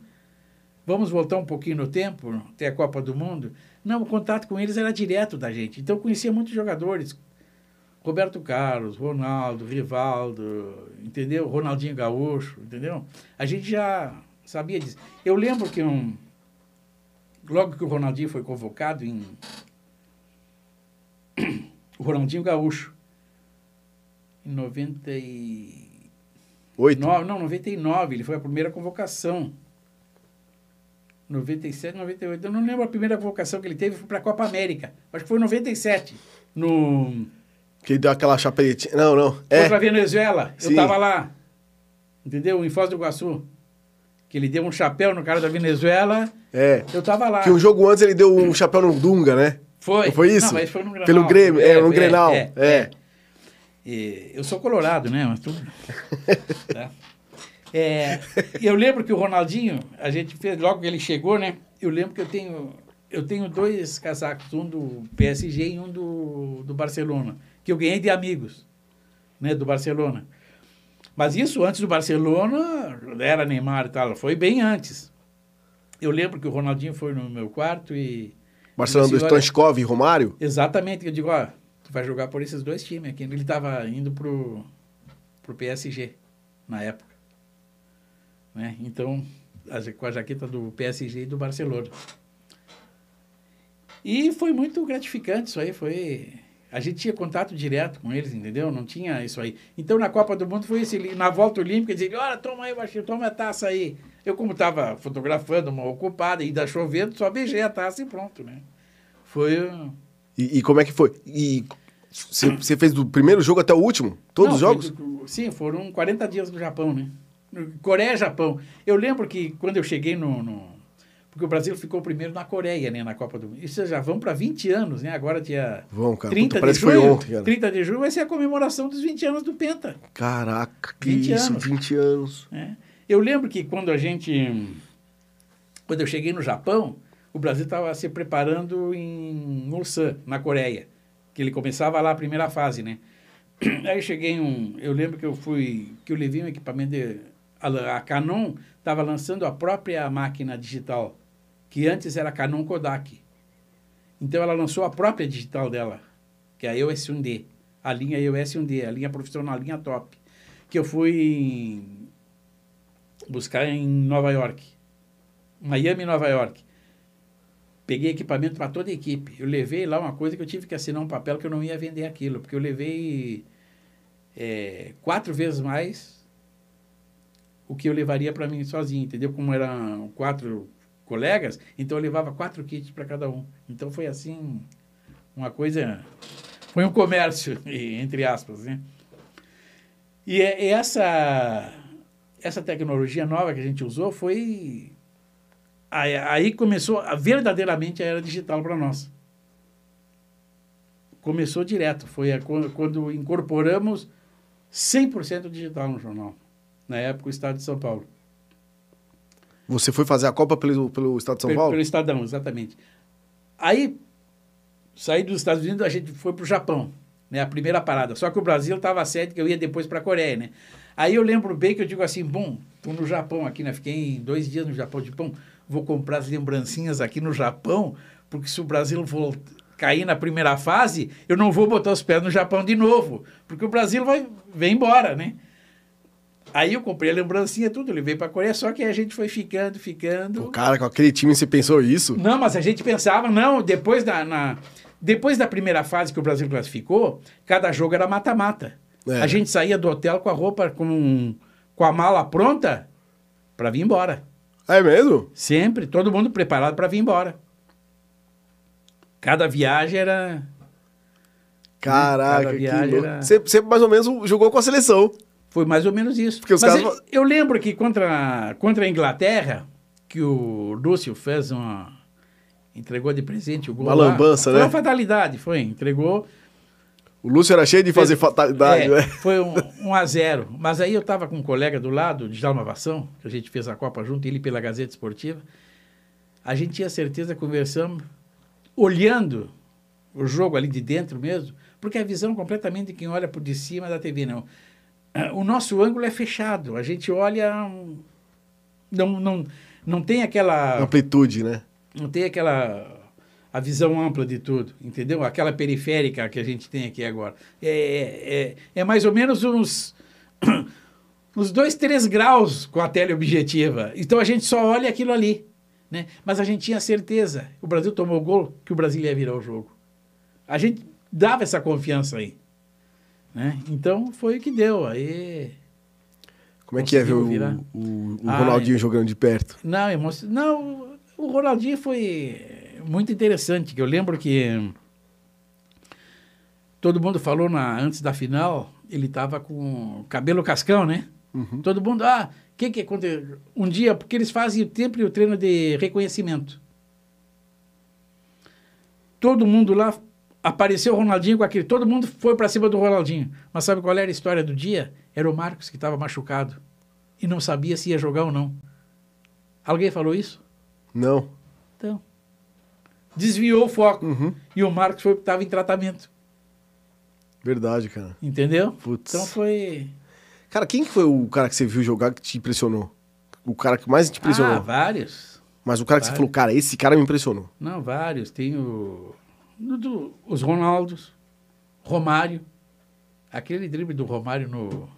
Vamos voltar um pouquinho no tempo, até a Copa do Mundo. Não, o contato com eles era direto da gente. Então eu conhecia muitos jogadores. Roberto Carlos, Ronaldo, Rivaldo, entendeu? Ronaldinho Gaúcho, entendeu? A gente já sabia disso. Eu lembro que um logo que o Ronaldinho foi convocado em. O Ronaldinho Gaúcho. Em 99. Oito. Não, 99. Ele foi a primeira convocação. 97, 98. Eu não lembro a primeira convocação que ele teve, foi para a Copa América. Acho que foi em 97. No. Que ele deu aquela chapeletinha. Não, não. Foi É. para Venezuela. Eu Sim. tava lá. Entendeu? Em Foz do Iguaçu. Que ele deu um chapéu no cara da Venezuela. É. Eu tava lá. Que um jogo antes ele deu um chapéu no Dunga, né? Foi. Não foi isso? Não, mas foi no Grenal. Pelo Grêmio, é, no Grenal, É. é. E eu sou colorado, né? Mas tudo... tá? É, eu lembro que o Ronaldinho, a gente fez, logo que ele chegou, né? Eu lembro que eu tenho, eu tenho dois casacos, um do PSG e um do, do Barcelona, que eu ganhei de amigos, né? Do Barcelona. Mas isso antes do Barcelona, era Neymar e tal, foi bem antes. Eu lembro que o Ronaldinho foi no meu quarto e... Barcelona do disse, olha, Stoichkov e Romário. Exatamente, eu digo, ó, tu vai jogar por esses dois times aqui. Ele estava indo pro, pro PSG na época. Né? Então, com a jaqueta do PSG e do Barcelona. E foi muito gratificante isso aí, foi... A gente tinha contato direto com eles, entendeu? Não tinha isso aí. Então, na Copa do Mundo, foi esse... Na volta olímpica, dizia, olha, toma aí, baixinho, toma a taça aí. Eu, como estava fotografando, uma ocupada, ainda chovendo, só beijei a taça e pronto, né? Foi... E, e como é que foi? E você fez do primeiro jogo até o último? Todos Não, os jogos? foi sim, foram 40 dias no Japão, né? Coreia e Japão. Eu lembro que quando eu cheguei no, no- Porque o Brasil ficou primeiro na Coreia, né? Na Copa do Mundo. Isso já vão para 20 anos, né? Agora dia Vão, cara. 30 Puta, de parece que junho. foi ontem, cara. 30 de junho vai ser a comemoração dos 20 anos do Penta. Caraca, que 20 isso, anos. 20 anos. né? Eu lembro que quando a gente. Quando eu cheguei no Japão, o Brasil estava se preparando em Ulsan, na Coreia. Que ele começava lá a primeira fase, né? Aí eu cheguei um. Eu lembro que eu fui. que eu levei um equipamento. De, a, Canon estava lançando a própria máquina digital, que antes era Canon Kodak. Então ela lançou a própria digital dela, que é a EOS 1D. A linha EOS 1D, a linha profissional, a linha top. Que eu fui buscar em Nova York. Miami, Nova York. Peguei equipamento para toda a equipe. Eu levei lá uma coisa que eu tive que assinar um papel que eu não ia vender aquilo, porque eu levei é, quatro vezes mais o que eu levaria para mim sozinho, entendeu? Como eram quatro colegas, então eu levava quatro kits para cada um. Então foi assim, uma coisa. Foi um comércio, entre aspas, né? E é- essa, essa tecnologia nova que a gente usou foi. Aí, começou verdadeiramente a era digital para nós. Começou direto. Foi quando incorporamos 100% digital no jornal. Na época, o Estado de São Paulo. Você foi fazer a Copa pelo, pelo Estado de São Paulo? Pelo Estadão, exatamente. Aí, saí dos Estados Unidos, a gente foi para o Japão, né? A primeira parada. Só que o Brasil estava certo que eu ia depois para a Coreia, né? Aí eu lembro bem que eu digo assim, bom, estou no Japão aqui, né? Fiquei dois dias no Japão, de bom, vou comprar as lembrancinhas aqui no Japão, porque se o Brasil vol- cair na primeira fase, eu não vou botar os pés no Japão de novo, porque o Brasil vai vem embora, né? Aí eu comprei a lembrancinha, tudo, levei para a Coreia, só que a gente foi ficando, ficando. Pô, cara, com aquele time você pensou isso? Não, mas a gente pensava, não, depois da, na- depois da primeira fase que o Brasil classificou, cada jogo era mata-mata. É. A gente saía do hotel com a roupa, com, com a mala pronta para vir embora. É mesmo? Sempre, todo mundo preparado para vir embora. Cada viagem era. Caraca, Cada que viagem louco. era- Você, você mais ou menos jogou com a seleção. Foi mais ou menos isso. Porque os Mas caras- eu, eu lembro que contra, contra a Inglaterra, que o Lúcio fez uma. entregou de presente o gol. Uma lá. lambança, foi né? uma fatalidade, foi. Entregou. O Lúcio era cheio de fazer fatalidade, É, né? Foi um, um a zero. Mas aí eu estava com um colega do lado, de Vação, que a gente fez a Copa junto, ele pela Gazeta Esportiva. A gente tinha certeza, conversamos, olhando o jogo ali de dentro mesmo, porque a visão completamente de quem olha por de cima da TV, não. Ah, O nosso ângulo é fechado. A gente olha. Não, não, não tem aquela Amplitude, né? não tem aquela a visão ampla de tudo, entendeu? Aquela periférica que a gente tem aqui agora. É, é, é mais ou menos uns, uns dois, três graus com a teleobjetiva. Então a gente só olha aquilo ali. Né? Mas a gente tinha certeza. O Brasil tomou gol que o Brasil ia virar o jogo. A gente dava essa confiança aí. Né? Então foi o que deu. Aí. Como é que é ver o, o- o Ah, Ronaldinho é. jogando de perto? Não, emo... não, o Ronaldinho foi muito interessante, que eu lembro que todo mundo falou na, antes da final, ele estava com cabelo cascão, né? Uhum. Todo mundo, ah, o que que aconteceu? Um dia, porque eles fazem sempre o treino de reconhecimento. Todo mundo lá, apareceu o Ronaldinho com aquele, todo mundo foi para cima do Ronaldinho. Mas sabe qual era a história do dia? Era o Marcos que estava machucado e não sabia se ia jogar ou não. Alguém falou isso? Não. Então, desviou o foco. Uhum. E o Marcos estava em tratamento. Verdade, cara. Entendeu? Putz. Então foi. Cara, quem que foi o cara que você viu jogar que te impressionou? O cara que mais te impressionou? Ah, vários. Mas o cara que você vários. falou, cara, esse cara me impressionou. Não, vários. Tem o. do- os Ronaldos, Romário. Aquele drible do Romário no,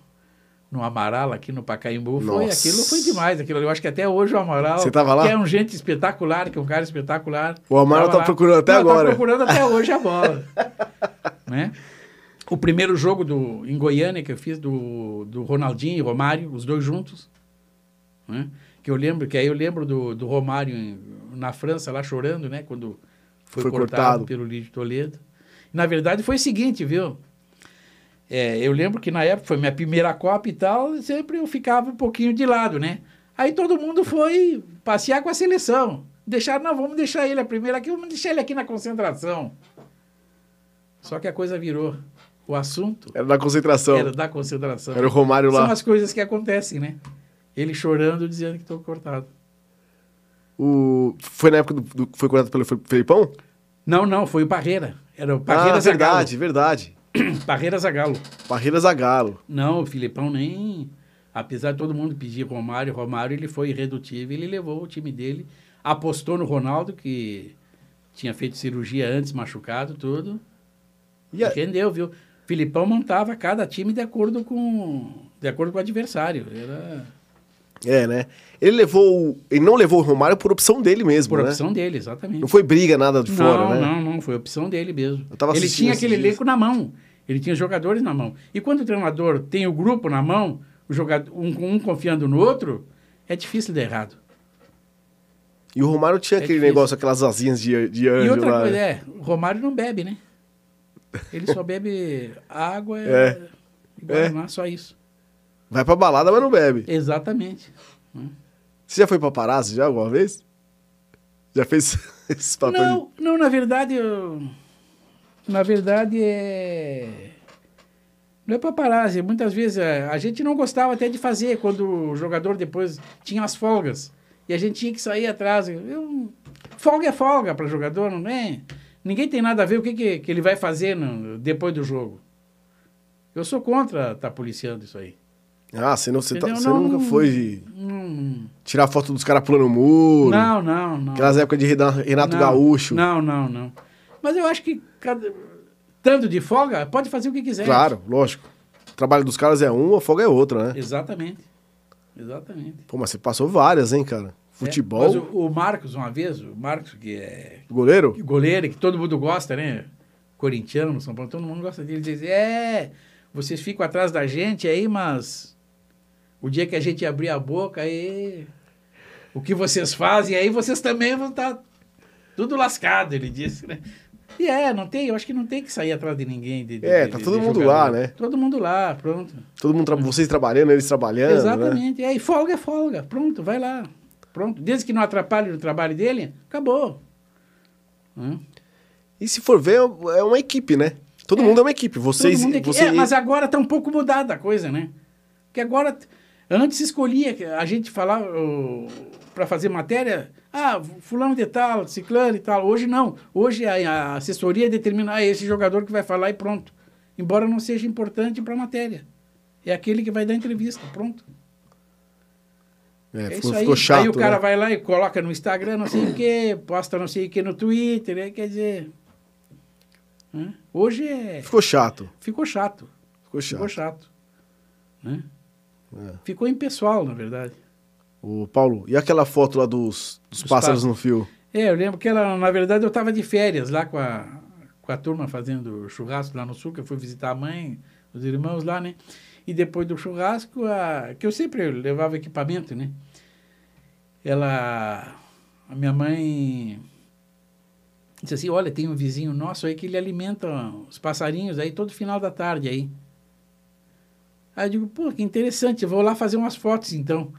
no Amaral, aqui no Pacaembu, foi, aquilo foi demais. Aquilo, eu acho que até hoje o Amaral. Você tava lá? Que é um gente espetacular, que é um cara espetacular. O Amaral tá procurando até Não, agora. Tá procurando até hoje a bola. né? O primeiro jogo do, em Goiânia que eu fiz do, do Ronaldinho e Romário, os dois juntos. Né? Que eu lembro, que aí eu lembro do, do Romário na França lá chorando, né? Quando foi, Foi cortado, cortado. pelo Lídio Toledo. Na verdade foi o seguinte, viu? É, eu lembro que na época foi minha primeira Copa e tal, e sempre eu ficava um pouquinho de lado, né? Aí todo mundo foi passear com a seleção. Deixaram, não, vamos deixar ele a primeira aqui, vamos deixar ele aqui na concentração. Só que a coisa virou. O assunto Era da concentração. era Era, da concentração. o Romário São lá. as coisas que acontecem, né? Ele chorando, dizendo que estou cortado. O... Foi na época do, do- foi cortado pelo Fe- Felipão? Não, não, foi o Parreira. Era o Parreira ah, verdade, verdade. Zagalo. Parreira Zagalo. Parreira Zagalo. Não, o Filipão nem. Apesar de todo mundo pedir Romário, Romário, ele foi irredutível, ele levou o time dele, apostou no Ronaldo, que tinha feito cirurgia antes, machucado, tudo. E a- rendeu, viu? Filipão montava cada time de acordo com, de acordo com o adversário. Era É, né? Ele levou. Ele não levou o Romário por opção dele mesmo, por né? opção dele, exatamente. Não foi briga nada de fora, não, né? não, não, foi opção dele mesmo. Ele tinha aquele dias. elenco na mão, ele tinha jogadores na mão. E quando o treinador tem o grupo na mão, o jogador, um, um confiando no outro, é difícil dar errado. E o Romário tinha É aquele difícil. negócio, aquelas asinhas de, de anjo e outra lá. coisa, é, o Romário não bebe, né? Ele só bebe água É. e Guaraná, só isso. Vai pra balada, mas não bebe. Exatamente. Você já foi paparazzi já alguma vez? Já fez esse papel de... Não, não, na verdade, eu, na verdade é não é paparazzi. Muitas vezes é, a gente não gostava até de fazer quando o jogador depois tinha as folgas e a gente tinha que sair atrás. Eu, folga é folga para jogador, não é? Ninguém tem nada a ver o que, que, que ele vai fazer no- depois do jogo. Eu sou contra estar policiando isso aí. Ah, você, não, você, tá- você Não- nunca foi de Não, tirar foto dos caras pulando muro? não, não. não. Aquelas épocas de Renato Gaúcho. Não, não, não. Mas eu acho que cada, tanto de folga, pode fazer o que quiser. Claro, lógico. O trabalho dos caras é um, a folga é outra, né? Exatamente. Exatamente. Pô, mas você passou várias, hein, cara? É, Futebol, mas o, o Marcos, uma vez, o Marcos, que é goleiro? goleiro, que todo mundo gosta, né? Corintiano, São Paulo, todo mundo gosta dele. Diz, é, vocês ficam atrás da gente aí, mas o dia que a gente abrir a boca, aí o que vocês fazem aí, vocês também vão estar tudo lascado, ele disse, né? E é, não tem, eu acho que não tem que sair atrás de ninguém. de- de- É, tá de todo mundo jogador. lá, né? Todo mundo lá, pronto. Todo mundo, tra- vocês trabalhando, eles trabalhando, né? Exatamente. É, e folga é folga. Pronto, vai lá. Pronto. Desde que não atrapalhe o trabalho dele, acabou. Hã? E se for ver, é uma equipe, né? Todo É. mundo é uma equipe. Vocês, Todo mundo é que- você... É, mas agora está um pouco mudada a coisa, né? Porque agora, antes escolhia, que a gente falava para fazer matéria, ah, fulano de tal, ciclano e tal. Hoje não. Hoje a, assessoria determina, ah, esse jogador que vai falar e pronto. Embora não seja importante para a matéria. É aquele que vai dar entrevista, pronto. É, É ficou, isso aí. ficou chato, aí o cara né? vai lá e coloca no Instagram não sei o que, posta não sei o que no Twitter, aí quer dizer... né? Hoje é... Ficou chato. ficou chato. Ficou chato. Ficou chato. Né? É. Ficou impessoal, na verdade. Ô, Paulo, e aquela foto lá dos, dos Dos pássaros pássaros. no fio? É, eu lembro que ela, na verdade, eu estava de férias lá com a, com a turma fazendo churrasco lá no sul, que eu fui visitar a mãe, os irmãos lá, né? E depois do churrasco, a, que eu sempre levava equipamento, né? Ela, a minha mãe disse assim, olha, tem um vizinho nosso aí que ele alimenta os passarinhos aí todo final da tarde aí. Aí eu digo, pô, que interessante, vou lá fazer umas fotos então.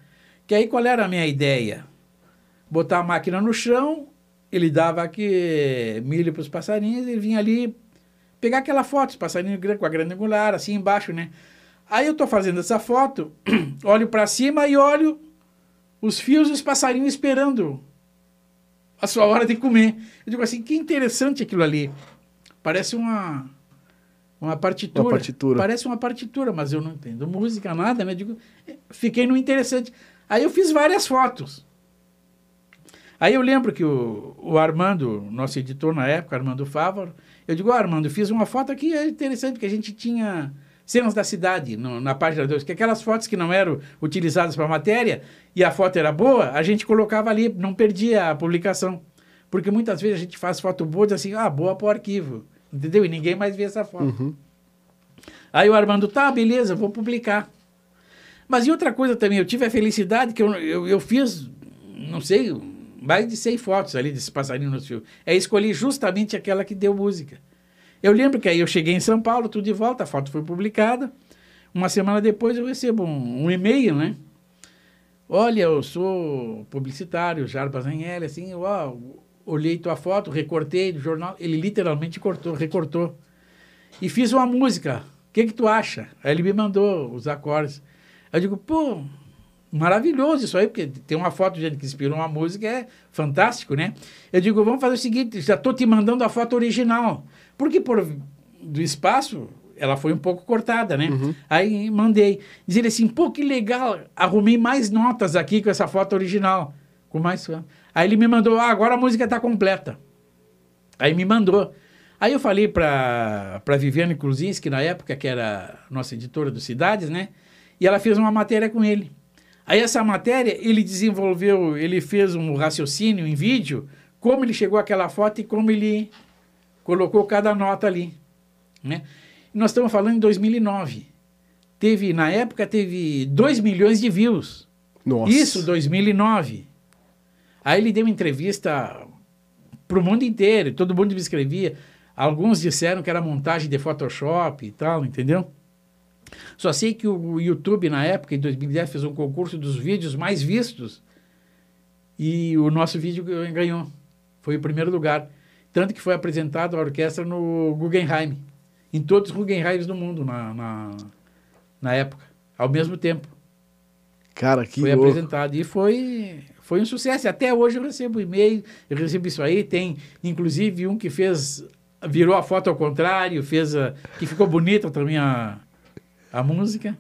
Que aí qual era a minha ideia? botar a máquina no chão, ele dava aqui milho para os passarinhos, ele vinha ali pegar aquela foto, os passarinhos com a grande angular, assim embaixo, né? Aí eu tô fazendo essa foto, olho para cima e olho os fios e os passarinhos esperando a sua hora de comer. Eu digo assim, que interessante aquilo ali. Parece uma uma partitura. Uma partitura. Parece uma partitura, mas eu não entendo música, nada, né? Digo, fiquei no interessante. Aí eu fiz várias fotos. Aí eu lembro que o, o Armando, nosso editor na época, Armando Fávaro, eu digo, "Ó, Armando, fiz uma foto aqui, é interessante, porque a gente tinha cenas da cidade no- na página 2, que aquelas fotos que não eram utilizadas para matéria e a foto era boa, a gente colocava ali, não perdia a publicação. Porque muitas vezes a gente faz foto boa e diz assim, ah, boa para o arquivo, entendeu? E ninguém mais vê essa foto. Uhum. Aí o Armando, tá, beleza, vou publicar. Mas e outra coisa também, eu tive a felicidade que eu, eu, eu fiz, não sei, mais de 100 fotos ali desse passarinho no fio. Aí escolhi justamente aquela que deu música. Eu lembro que aí eu cheguei em São Paulo, tudo de volta, a foto foi publicada. Uma semana depois eu recebo um, um e-mail, né? Olha, eu sou publicitário, Jarbas Anhele, assim, ó, olhei tua foto, recortei do jornal, ele literalmente cortou, recortou. E fiz uma música. O que que tu acha? Aí ele me mandou os acordes. Eu digo, pô, maravilhoso isso aí, porque tem uma foto de gente que inspirou uma música, é fantástico, né? Eu digo, vamos fazer o seguinte, já estou te mandando a foto original. Porque por do espaço, ela foi um pouco cortada, né? Aí mandei. Diz ele assim, pô, que legal, arrumei mais notas aqui com essa foto original. Com mais... Aí ele me mandou, ah, agora a música está completa. Aí me mandou. Aí eu falei para Viviane Kruzinski, na época, que era nossa editora do Cidades, né? E ela fez uma matéria com ele. Aí essa matéria, ele desenvolveu, ele fez um raciocínio em vídeo, como ele chegou àquela foto e como ele colocou cada nota ali, né? E nós estamos falando em 2009. Teve, na época, teve 2 milhões de views. Nossa. Isso, 2009. Aí ele deu uma entrevista para o mundo inteiro, todo mundo me escrevia. Alguns disseram que era montagem de Photoshop e tal, entendeu? Só sei que o YouTube, na época, em 2010, fez um concurso dos vídeos mais vistos e o nosso vídeo ganhou. Foi o primeiro lugar. Tanto que foi apresentado a orquestra no Guggenheim, em todos os Guggenheims do mundo na, na, na época, ao mesmo tempo Cara, que foi louco. apresentado e foi foi um sucesso. Até hoje eu recebo e-mail, eu recebo isso aí. Tem inclusive um que fez virou a foto ao contrário, fez a, que ficou bonita também a, a música,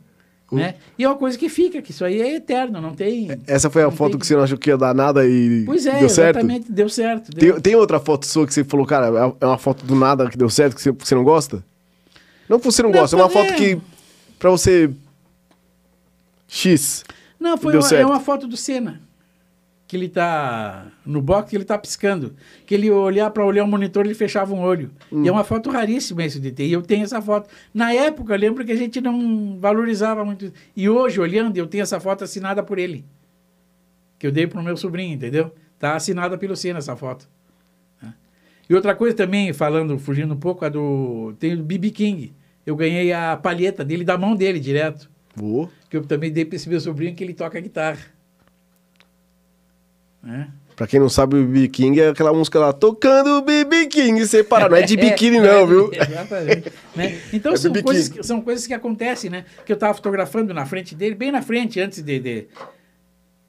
O- né? E é uma coisa que fica, que isso aí é eterno, não tem. Essa foi a foto tem- que você não achou que ia dar nada e Pois é, deu certo? exatamente, deu certo. deu. Tem, tem outra foto sua que você falou, cara, é- é uma foto do nada que deu certo, que você, que você não gosta? Não que você não, Não, gosta, é uma foto que, pra você... X. Não, foi uma, é certo. uma foto do Senna. Que ele tá no box, que ele tá piscando. Que ele olhar para olhar o monitor, ele fechava um olho. Hum. E é uma foto raríssima isso de ter. E eu tenho essa foto. Na época, eu lembro que a gente não valorizava muito. E hoje, olhando, eu tenho essa foto assinada por ele. Que eu dei pro meu sobrinho, entendeu? Tá assinada pelo Senna essa foto. né? E outra coisa também, falando, fugindo um pouco, a do. Tem o BB King. Eu ganhei a palheta dele da mão dele direto Vou. que eu também dei para esse meu sobrinho que ele toca guitarra. Né? Pra quem não sabe, o BB King é aquela música lá, tocando o BB King separado. Não é de biquíni não, viu? Exatamente. né? Então É são, coisas, King. que- são coisas que acontecem, né? Que eu estava fotografando na frente dele, bem na frente, antes de, de...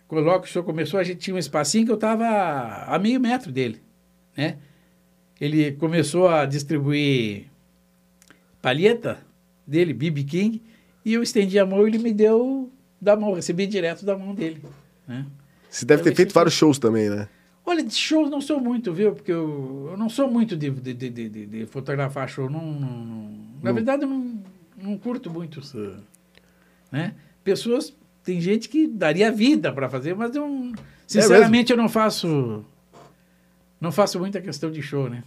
Quando logo que o senhor começou, a gente tinha um espacinho que eu estava a meio metro dele, né? Ele começou a distribuir palheta dele, BB King, e eu estendi a mão e ele me deu da mão, recebi direto da mão dele, né? Você deve ter Talvez feito vários shows também, né? Olha, de shows não sou muito, viu? Porque eu, eu não sou muito de, de, de, de- de- fotografar show. Não, não- não- na Não. verdade, eu não, não curto muito. Né? Pessoas tem gente que daria vida para fazer, mas eu, sinceramente eu não faço não faço muita questão de show, né?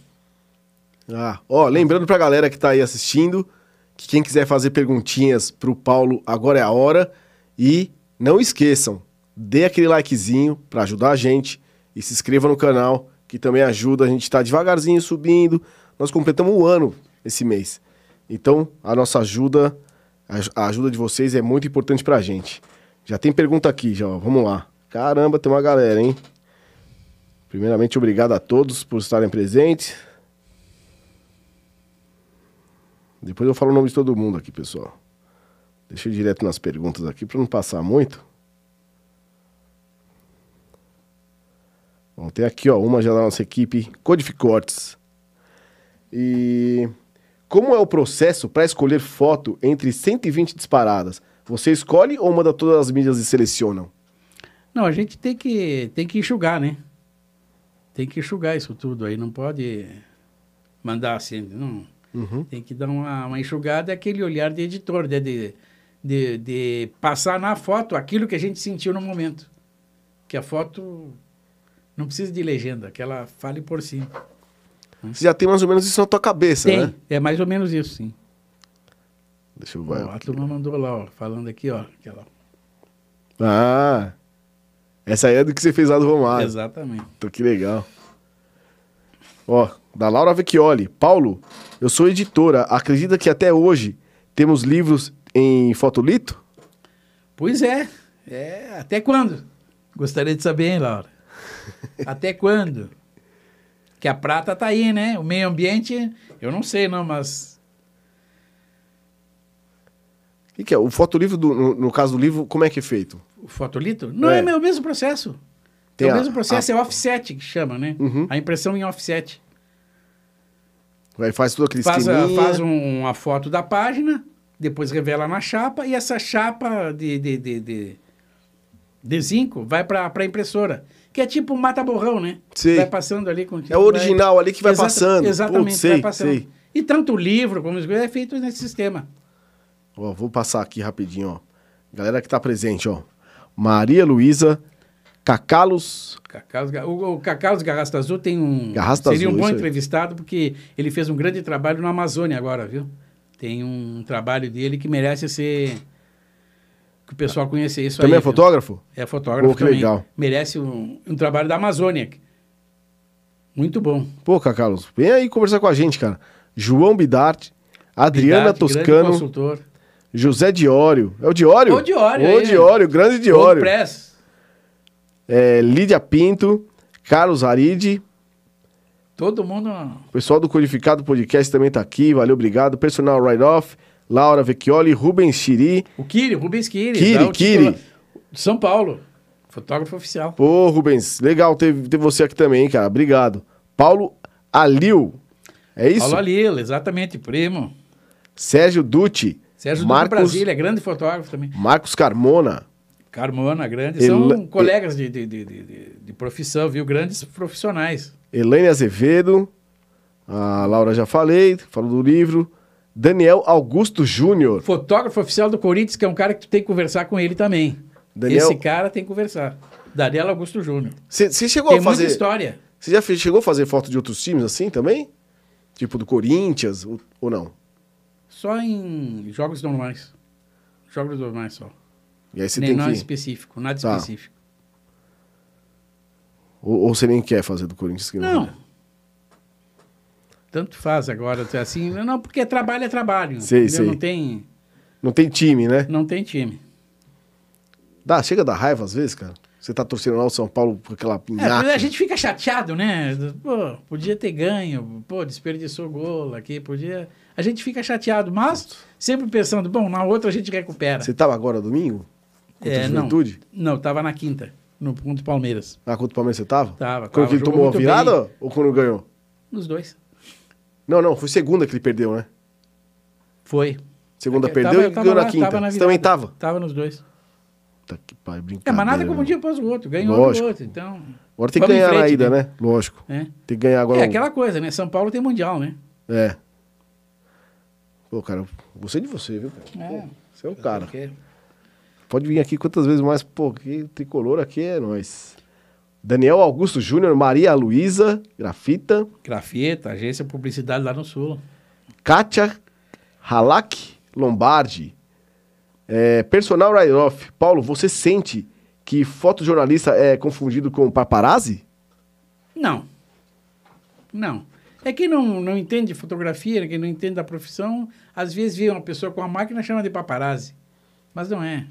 Ah, ó, lembrando pra galera que tá aí assistindo, que quem quiser fazer perguntinhas pro Paulo, agora é a hora. E não esqueçam, dê aquele likezinho pra ajudar a gente e se inscreva no canal, que também ajuda. A gente tá devagarzinho subindo. Nós completamos um ano esse mês. Então, a nossa ajuda, a ajuda de vocês é muito importante pra gente. Já tem pergunta aqui, já, vamos lá. Caramba, tem uma galera, hein? Primeiramente, obrigado a todos por estarem presentes. Depois eu falo o nome de todo mundo aqui, pessoal. Deixa eu ir direto nas perguntas aqui para não passar muito. Bom, tem aqui ó, uma já da nossa equipe, Codificortes. E como é o processo para escolher foto entre 120 disparadas? Você escolhe ou manda todas as mídias e selecionam? Não, a gente tem que, tem que enxugar, né? tem que enxugar isso tudo aí, não pode mandar assim, não. Uhum. Tem que dar uma, uma enxugada, aquele olhar de editor, de, de, de, de, passar na foto aquilo que a gente sentiu no momento. Que a foto não precisa de legenda, que ela fale por si. Você já tem mais ou menos isso na tua cabeça, tem, né? é mais ou menos isso, sim. Deixa eu ver. a turma mandou lá, ó, falando aqui, ó. Aquela... Ah, essa aí é do que você fez lá do Romário. Exatamente. Então, que legal. Ó, da Laura Vecchioli. Paulo, eu sou editora. Acredita que até hoje temos livros em fotolito? Pois é. é. Até quando? Gostaria de saber, hein, Laura? até quando? Que a prata tá aí, né? O meio ambiente, eu não sei, não, mas O que, que, é? O fotolivro, do, no, no, caso do livro, como é que é feito? O fotolito? Não, é, é o mesmo processo. Tem é o mesmo processo, a... é offset que chama, né? Uhum. A impressão em offset. Aí faz tudo aquele faz, a, faz um, uma foto da página, depois revela na chapa, e essa chapa de, de, de, de, de zinco vai para a impressora. Que é tipo um mata-borrão, né? Sei. Vai passando ali. Com, é o original vai... ali que vai Exata, passando. Exatamente, Putz, sei, vai passando. Sei. E tanto o livro como os é feito nesse sistema. Ó, vou passar aqui rapidinho, ó. Galera que tá presente, ó. Maria Luísa, Cacalos. Cacalos o, o Cacalos Garrasta Azul tem um. Garrasta seria Azul, um bom entrevistado, porque ele fez um grande trabalho na Amazônia agora, viu? Tem um trabalho dele que merece ser. Que o pessoal conheça isso Também aí, é fotógrafo? É fotógrafo. Pô, que também. legal. Merece um, um trabalho da Amazônia. Muito bom. Pô, Cacalos, vem aí conversar com a gente, cara. João Bidart, Adriana Toscano. consultor. José Diório. É o Diório? O Diório. O Diório, grande Diório. Press. É, Lídia Pinto, Carlos Aride. Todo mundo. O pessoal do Codificado Podcast também tá aqui. Valeu, obrigado. Personal Write-Off, Laura Vecchioli, Rubens Chiri. O Kiri, Rubens Kiri. Kiri, Kiri. De São Paulo. Fotógrafo oficial. Pô, Rubens, legal ter, ter você aqui também, cara. Obrigado. Paulo Alil. É isso? Paulo Alil, exatamente, primo. Sérgio Dutti. Sérgio Marcos, do Brasília, grande fotógrafo também. Marcos Carmona. Carmona, grande. São El... colegas de, de, de, de, de profissão, viu? Grandes profissionais. Elaine Azevedo. A Laura já falei, falou do livro. Daniel Augusto Júnior. Fotógrafo oficial do Corinthians, que é um cara que tu tem que conversar com ele também. Daniel... Esse cara tem que conversar. Daniel Augusto Júnior. Você chegou tem a fazer. Muita história. Você já fez, chegou a fazer foto de outros times assim também? Tipo do Corinthians ou, ou não? Só em jogos normais. Jogos normais só. E aí você nem tem nada que... específico, nada tá. específico. Ou, ou, você nem quer fazer do Corinthians? Que não. não. Tanto faz agora, assim, não, porque trabalho é trabalho. Sei, sei. Não tem... Não tem time, né? Não tem time. Dá, chega da raiva às vezes, cara? Você tá torcendo lá o São Paulo por aquela É, a gente fica chateado, né? Pô, podia ter ganho, pô, desperdiçou gol aqui, podia... A gente fica chateado, mas sempre pensando, bom, na outra a gente recupera. Você tava agora domingo? Contra é, não. Não, tava na quinta, no contra o Palmeiras. Ah, contra o Palmeiras você tava? Tava. Quando tava, ele tomou a virada bem. ou quando ganhou? Nos dois. Não, não, foi segunda que ele perdeu, né? Foi. Segunda é perdeu e ganhou na quinta. Na você também tava? Tava nos dois. Tá que pai, É, mas nada como um dia após o outro. Ganhou Lógico. o outro, então... Agora tem que ganhar frente, na ida, né? né? Lógico. É. Tem que ganhar agora. É aquela coisa, né? São Paulo tem Mundial, né? É. Pô, cara, gostei de você, viu, cara? É. Pô, você é um cara. Pode vir aqui quantas vezes mais. Pô, que tricolor aqui é nós. Daniel Augusto Júnior, Maria Luísa, grafita. Grafita, agência publicidade lá no sul. Kátia Halak Lombardi. É, personal write-off. Paulo, você sente que fotojornalista é confundido com paparazzi? Não. Não. É que não, não entende de fotografia, que não entende da profissão, às vezes vê uma pessoa com a máquina e chama de paparazzi. Mas não é.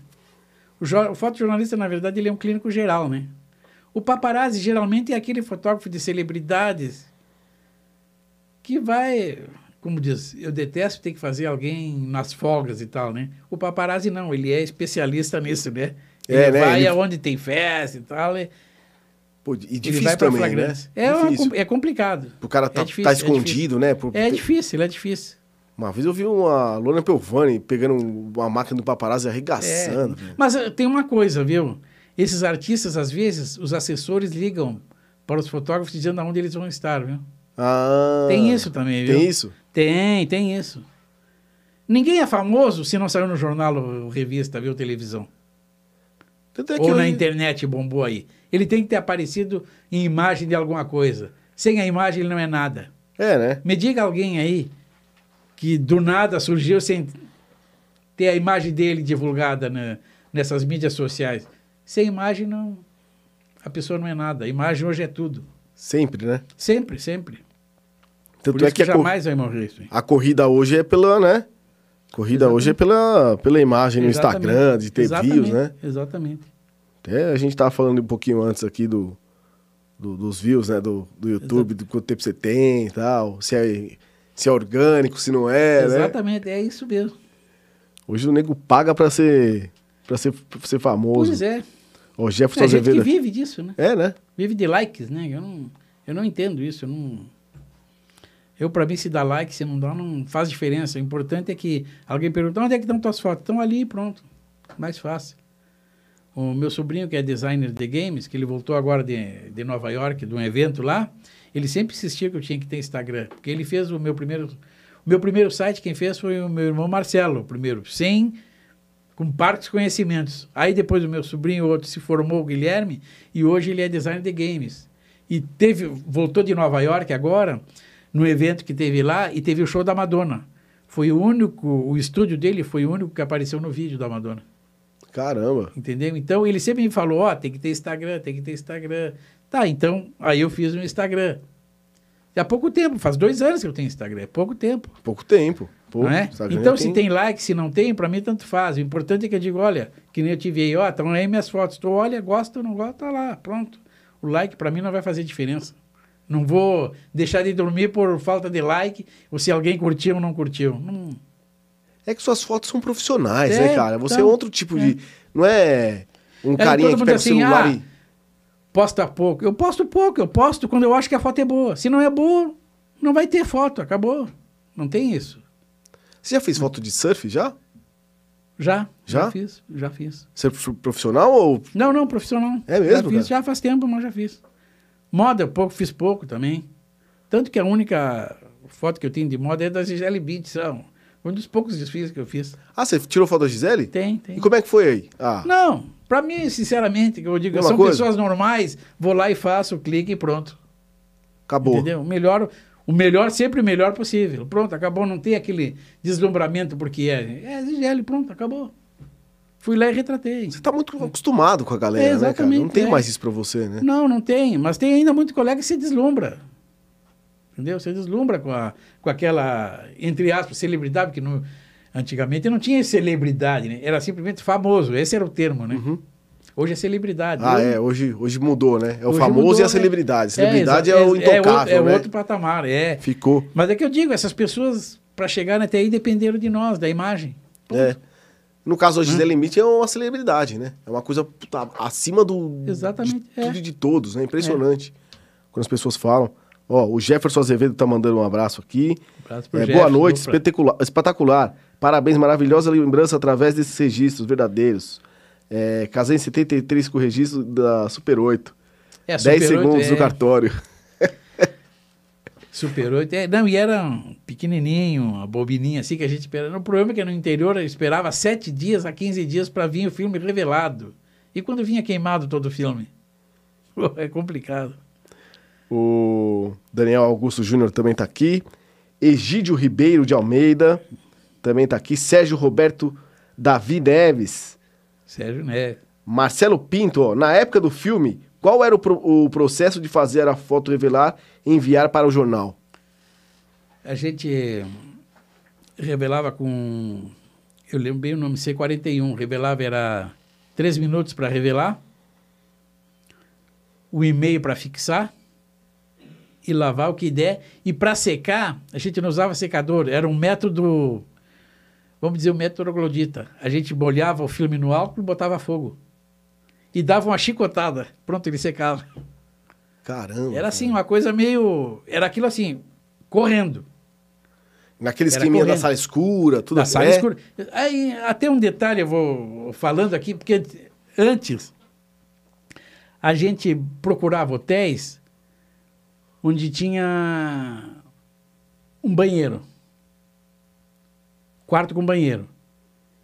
O, o fotojornalista, na verdade, ele é um clínico geral, né? O paparazzi geralmente é aquele fotógrafo de celebridades que vai, como diz, eu detesto ter que fazer alguém nas folgas e tal, né? O paparazzi não, ele é especialista nisso, né? Ele É, né? vai Ele- aonde tem festa e tal, é- Pô, e difícil também, né? É, uma difícil. com- é complicado. O cara tá, é difícil, tá é escondido, né? Por- É difícil, é difícil. Uma vez eu vi uma Lona Pelvani pegando uma máquina do paparazzi arregaçando. velho. Mas eh, tem uma coisa, viu? Esses artistas, às vezes, os assessores ligam para os fotógrafos dizendo aonde eles vão estar, viu? Ah, Tem isso também, viu? Tem isso? Tem, tem isso. Ninguém é famoso se não saiu no jornal ou revista, viu, televisão. Tanto é que ou na hoje- internet bombou aí. Ele tem que ter aparecido em imagem de alguma coisa. Sem a imagem ele não é nada. É, né? Me diga alguém aí que do nada surgiu sem ter a imagem dele divulgada na- nessas mídias sociais. Sem imagem, não. A pessoa não é nada. A imagem hoje é tudo. Sempre, né? Sempre, sempre. Tanto é que, que, a, cor- jamais vai morrer isso. a corrida hoje é pela, né? Corrida Exatamente. hoje é pela, pela imagem no Exatamente. Instagram, de ter Exatamente, views, né? Exatamente. Até a gente tava falando um pouquinho antes aqui do, do- dos views, né? Do, do YouTube, do quanto tempo você tem e tal. Se é, se é orgânico, se não é, né? Exatamente, é isso mesmo. Hoje o nego paga pra ser, pra ser, pra ser famoso. Pois é. O Jefferson É gente que Azevedo. vive disso, né? É, né? Vive de likes, né? Eu não, eu não entendo isso. Eu, não... eu para mim, se dá like, se não dá, não faz diferença. O importante é que alguém pergunta, onde é que estão tuas fotos? Estão ali, pronto. Mais fácil. O meu sobrinho, que é designer de games, que ele voltou agora de, de Nova York, de um evento lá, ele sempre insistia que eu tinha que ter Instagram. Porque ele fez o meu primeiro... O meu primeiro site, quem fez foi o meu irmão Marcelo, o primeiro. Sem com partes conhecimentos. Aí depois o meu sobrinho, outro, se formou, o Guilherme, e hoje ele é designer de games. E teve, voltou de Nova York agora, no evento que teve lá, e teve o show da Madonna. Foi o único, o estúdio dele foi o único que apareceu no vídeo da Madonna. Caramba. Entendeu? Então ele sempre me falou, ó, tem que ter Instagram, tem que ter Instagram. Tá, então, aí eu fiz um Instagram. Há pouco tempo, faz dois anos que eu tenho Instagram, é pouco tempo. Pouco tempo. Não é? Então, se tem like, se não tem, para mim tanto faz. O importante é que eu digo, olha, que nem eu tive aí, ó, estão aí minhas fotos. Tu olha, gosta ou não gosta, tá lá, pronto. O like para mim não vai fazer diferença. Não vou deixar de dormir por falta de like, ou se alguém curtiu ou não curtiu. Não, É que suas fotos são profissionais, É, né, cara? Você é então, outro tipo de. Não é um É, carinha que pega assim, o celular ah, e. posta pouco. Eu posto pouco, eu posto quando eu acho que a foto é boa. Se não é boa, não vai ter foto, acabou. Não tem isso. Você já fez foto de surf já? Já, já, Já? fiz, já fiz. Surf profissional ou. Não, não, profissional. É mesmo, Já fiz, já faz tempo, mas já fiz. Moda, pouco, fiz pouco também. Tanto que a única foto que eu tenho de moda é da Gisele Beach, são um dos poucos desfiles que eu fiz. Ah, você tirou foto da Gisele? Tem, tem. E como é que foi aí? Ah, Não, pra mim, sinceramente, que eu digo, Mesma são coisa? pessoas normais, vou lá e faço, clique e pronto. acabou. Entendeu? O melhor, o melhor, sempre o melhor possível. Pronto, acabou, não tem aquele deslumbramento porque é. É Gisele, pronto, acabou. Fui lá e retratei. Você tá muito acostumado com a galera, É, né, cara? Não tem é. mais isso pra você, né? Não, não tem. Mas tem ainda muito colega que se deslumbra. Entendeu? Você deslumbra com, a, com aquela, entre aspas, celebridade, porque antigamente não tinha celebridade, né? Era simplesmente famoso. Esse era o termo, né? Hoje é celebridade. Uhum. Ah, Eu- é, hoje, hoje mudou, né? É o hoje famoso mudou, e a né? celebridade. Celebridade é, exa- o intocável, outro, é né? outro patamar, é. Ficou. Mas é que eu digo, essas pessoas, para chegar até aí, dependeram de nós, da imagem. É. No caso, a Gisele Limite é uma celebridade, né? É uma coisa puta, acima do. Exatamente, De é. tudo de todos, né? Impressionante. Quando as pessoas falam. Ó, o Jefferson Azevedo tá mandando um abraço aqui. Abraço pro É, boa noite, espetacular, espetacular. Parabéns, maravilhosa lembrança através desses registros verdadeiros. É, casei em 73 com o registro da Super 8. É, 10 Super 8 segundos é- no cartório. Super 8. É, não, e era um pequenininho, uma bobininha assim que a gente esperava. O problema é que no interior eu esperava sete dias a 15 dias para vir o filme revelado. E quando vinha queimado todo o filme? Pô, é complicado. O Daniel Augusto Júnior também está aqui. Egídio Ribeiro de Almeida também está aqui. Sérgio Roberto Davi Neves. Sérgio Neves. Marcelo Pinto, ó, na época do filme, qual era o, pro- o processo de fazer a foto revelar e enviar para o jornal? A gente revelava com. Eu lembro bem o nome, C41. Revelava era três minutos para revelar, o e-mail para fixar e lavar o que der. E para secar, a gente não usava secador, era um método. Vamos dizer, o método troglodita. A gente molhava o filme no álcool e botava fogo. E dava uma chicotada. Pronto, ele secava. Caramba. Era assim, uma coisa meio. Era aquilo assim, correndo. Naquele esqueminha da sala escura, tudo Da sala escura. Aí, até um detalhe eu vou falando aqui, porque antes a gente procurava hotéis onde tinha um banheiro. Quarto com banheiro.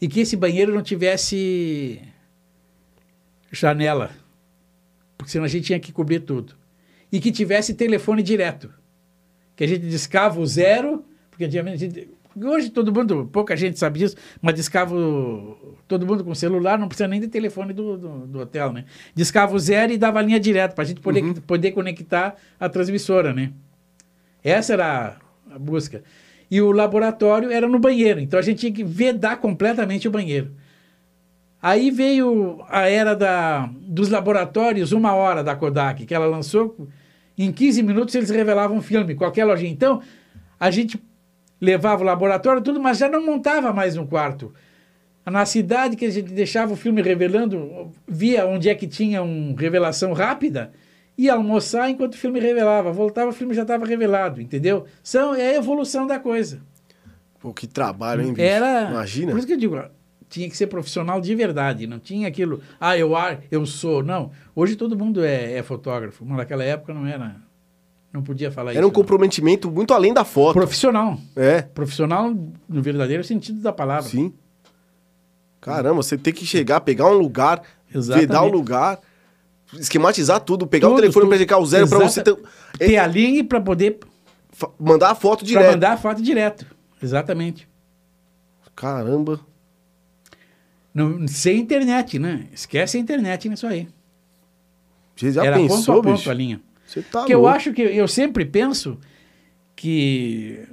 E que esse banheiro não tivesse janela. Porque senão a gente tinha que cobrir tudo. E que tivesse telefone direto. Que a gente discava o zero, porque antigamente a gente, Hoje todo mundo, pouca gente sabe disso, mas discava o- todo mundo com celular, não precisa nem de telefone do, do, do hotel, né? Discava o zero e dava a linha direta, para a gente poder, poder conectar a transmissora, né? Essa era a busca. E o laboratório era no banheiro, então a gente tinha que vedar completamente o banheiro. Aí veio a era da, dos laboratórios, uma hora da Kodak, que ela lançou. Em 15 minutos eles revelavam um filme, qualquer lojinha. Então, a gente levava o laboratório, tudo, mas já não montava mais um quarto. Na cidade que a gente deixava o filme revelando, via onde é que tinha uma revelação rápida, ia almoçar enquanto o filme revelava. Voltava, o filme já estava revelado, entendeu? São, é a evolução da coisa. Pô, que trabalho, hein, bicho? Era. Imagina. Por isso que eu digo, tinha que ser profissional de verdade, não tinha aquilo, ah, eu eu sou. Não. Hoje todo mundo é, é fotógrafo, mas naquela época não era. Não podia falar Era isso. um comprometimento muito além da foto. Profissional. É, Profissional no verdadeiro sentido da palavra. sim. Caramba, você tem que chegar, pegar um lugar, Exatamente. vedar o lugar, esquematizar tudo, pegar o Tudo, telefone tudo. pra checar o zero pra você ter- Ter a linha para poder mandar a foto pra direto. mandar a foto direto. Exatamente. Caramba. Não, sem internet, né? Esquece a internet nisso aí. Você já Era pensou, ponto a ponto bicho? a linha. Você tá Porque eu louco. acho que eu sempre penso que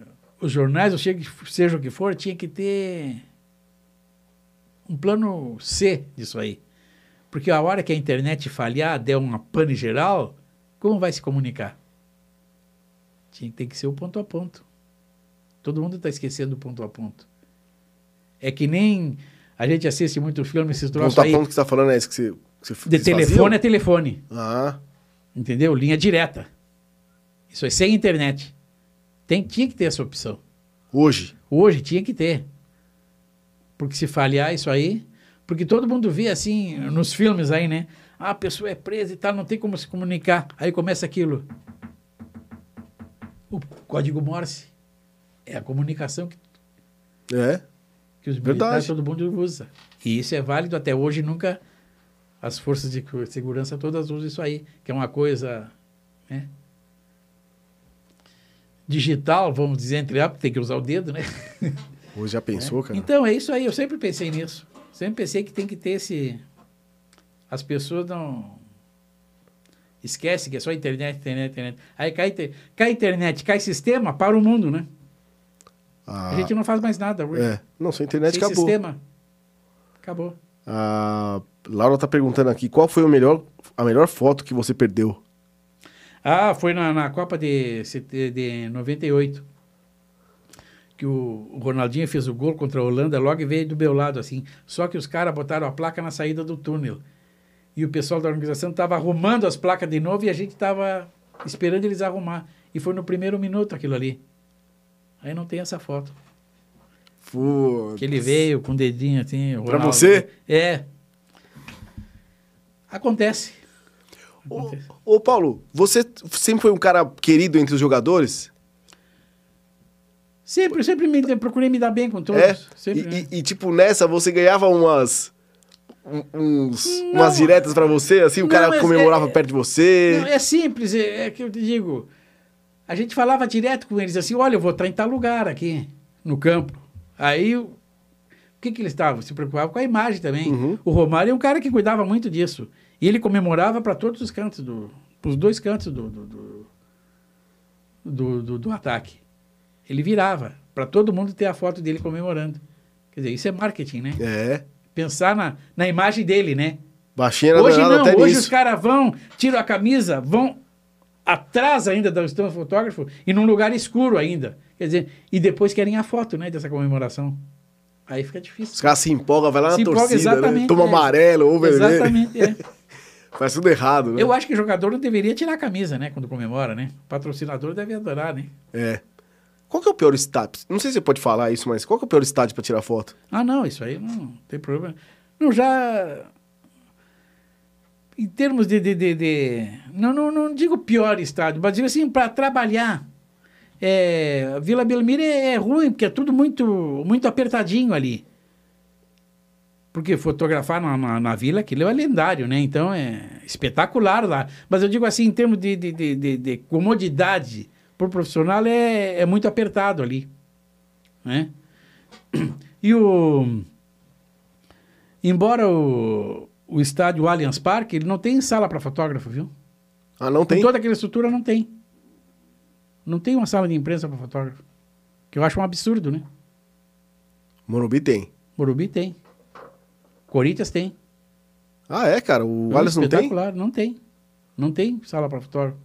os jornais, ou seja, seja o que for, tinha que ter um plano C disso aí. Porque a hora que a internet falhar, der uma pane geral, como vai se comunicar? Tinha que ter que ser o ponto a ponto. Todo mundo está esquecendo o ponto a ponto. É que nem a gente assiste muito filme, esses troços Ponto a aí. ponto que você tá falando é esse que você, que você De telefone faziam? é telefone. Ah, Entendeu? Linha direta. Isso é sem internet. Tem, tinha que ter essa opção. hoje. Hoje tinha que ter. Porque se falhar isso aí. Porque todo mundo vê assim nos filmes aí, né? Ah, a pessoa é presa e tal, não tem como se comunicar. Aí começa aquilo. O código Morse é a comunicação que, É. que os Verdade. militares todo mundo usa. E isso é válido até hoje. Nunca as forças de segurança todas usam isso aí, que é uma coisa né? digital, vamos dizer, entre aspas, tem que usar o dedo, né? Hoje já pensou, cara? Então, é isso aí. Eu sempre pensei nisso. Sempre pensei que tem que ter esse. As pessoas não. Esquece que é só internet, internet, internet. Aí cai, cai internet, cai sistema, para o mundo, né? Ah, A gente não faz mais nada. hoje. É. Não, sem internet Sem acabou. sistema. Acabou. A Laura tá perguntando aqui, qual foi o melhor, a melhor foto que você perdeu? Ah, foi na, na Copa de, de 98. Que o, o Ronaldinho fez o gol contra a Holanda, logo veio do meu lado, assim. Só que os caras botaram a placa na saída do túnel. E o pessoal da organização estava arrumando as placas de novo e a gente estava esperando eles arrumar. E foi no primeiro minuto aquilo ali. Aí não tem essa foto. Pô, Que ele veio com o dedinho assim. o Pra Ronaldo. você? É. Acontece. Ô, Paulo, você sempre foi um cara querido entre os jogadores? Sempre, sempre me, procurei me dar bem com todos. É? Sempre, e, né? e- e, tipo, nessa você ganhava umas. um- uns- Não. umas diretas pra você, assim, o Não, cara comemorava é- perto de você. Não, é simples, é, é que eu te digo. A gente falava direto com eles assim: olha, eu vou estar em tal lugar aqui, no campo. Aí, o que, que eles estavam? Se preocupavam com a imagem também. Uhum. O Romário é um cara que cuidava muito disso. E ele comemorava para todos os cantos, do, os dois cantos do, do, do, do, do- do ataque. Ele virava para todo mundo ter a foto dele comemorando. Quer dizer, isso é marketing, né? É. Pensar na, na imagem dele, né? Baixinho era Hoje não, até hoje nisso. os caras vão, tiram a camisa, vão atrás ainda do stand fotógrafo e num lugar escuro ainda. Quer dizer, e depois querem a foto, né, dessa comemoração. Aí fica difícil. Os caras se empolgam, vai lá na Se empolga, torcida, né? toma é. amarelo ou vermelho. Exatamente, é. Faz tudo errado, né? Eu acho que o jogador não deveria tirar a camisa, né, quando comemora, né? O patrocinador deve adorar, né? É. Qual que é o pior estádio? Não sei se você pode falar isso, mas qual que é o pior estádio pra tirar foto? Ah, não, isso aí não tem problema. Não, já. Em termos de. de, de, de- Não, não, não digo pior estádio, mas digo assim, para trabalhar. É, Vila Belmiro é, é ruim, porque é tudo muito, muito apertadinho ali. Porque fotografar na, na, na vila, aquilo é lendário, né? Então é espetacular lá. Mas eu digo assim, em termos de, de, de, de, de comodidade para o profissional, é, é muito apertado ali. Né? E o. Embora o, o estádio Allianz Parque, ele não tem sala para fotógrafo, viu? Ah, não Com tem? toda aquela estrutura, não tem. Não tem uma sala de imprensa para fotógrafo. Que eu acho um absurdo, né? Morumbi tem. Morumbi tem. Corinthians tem. Ah, é, cara? O Alisson não tem? Espetacular, não tem. Não tem sala para fotógrafo.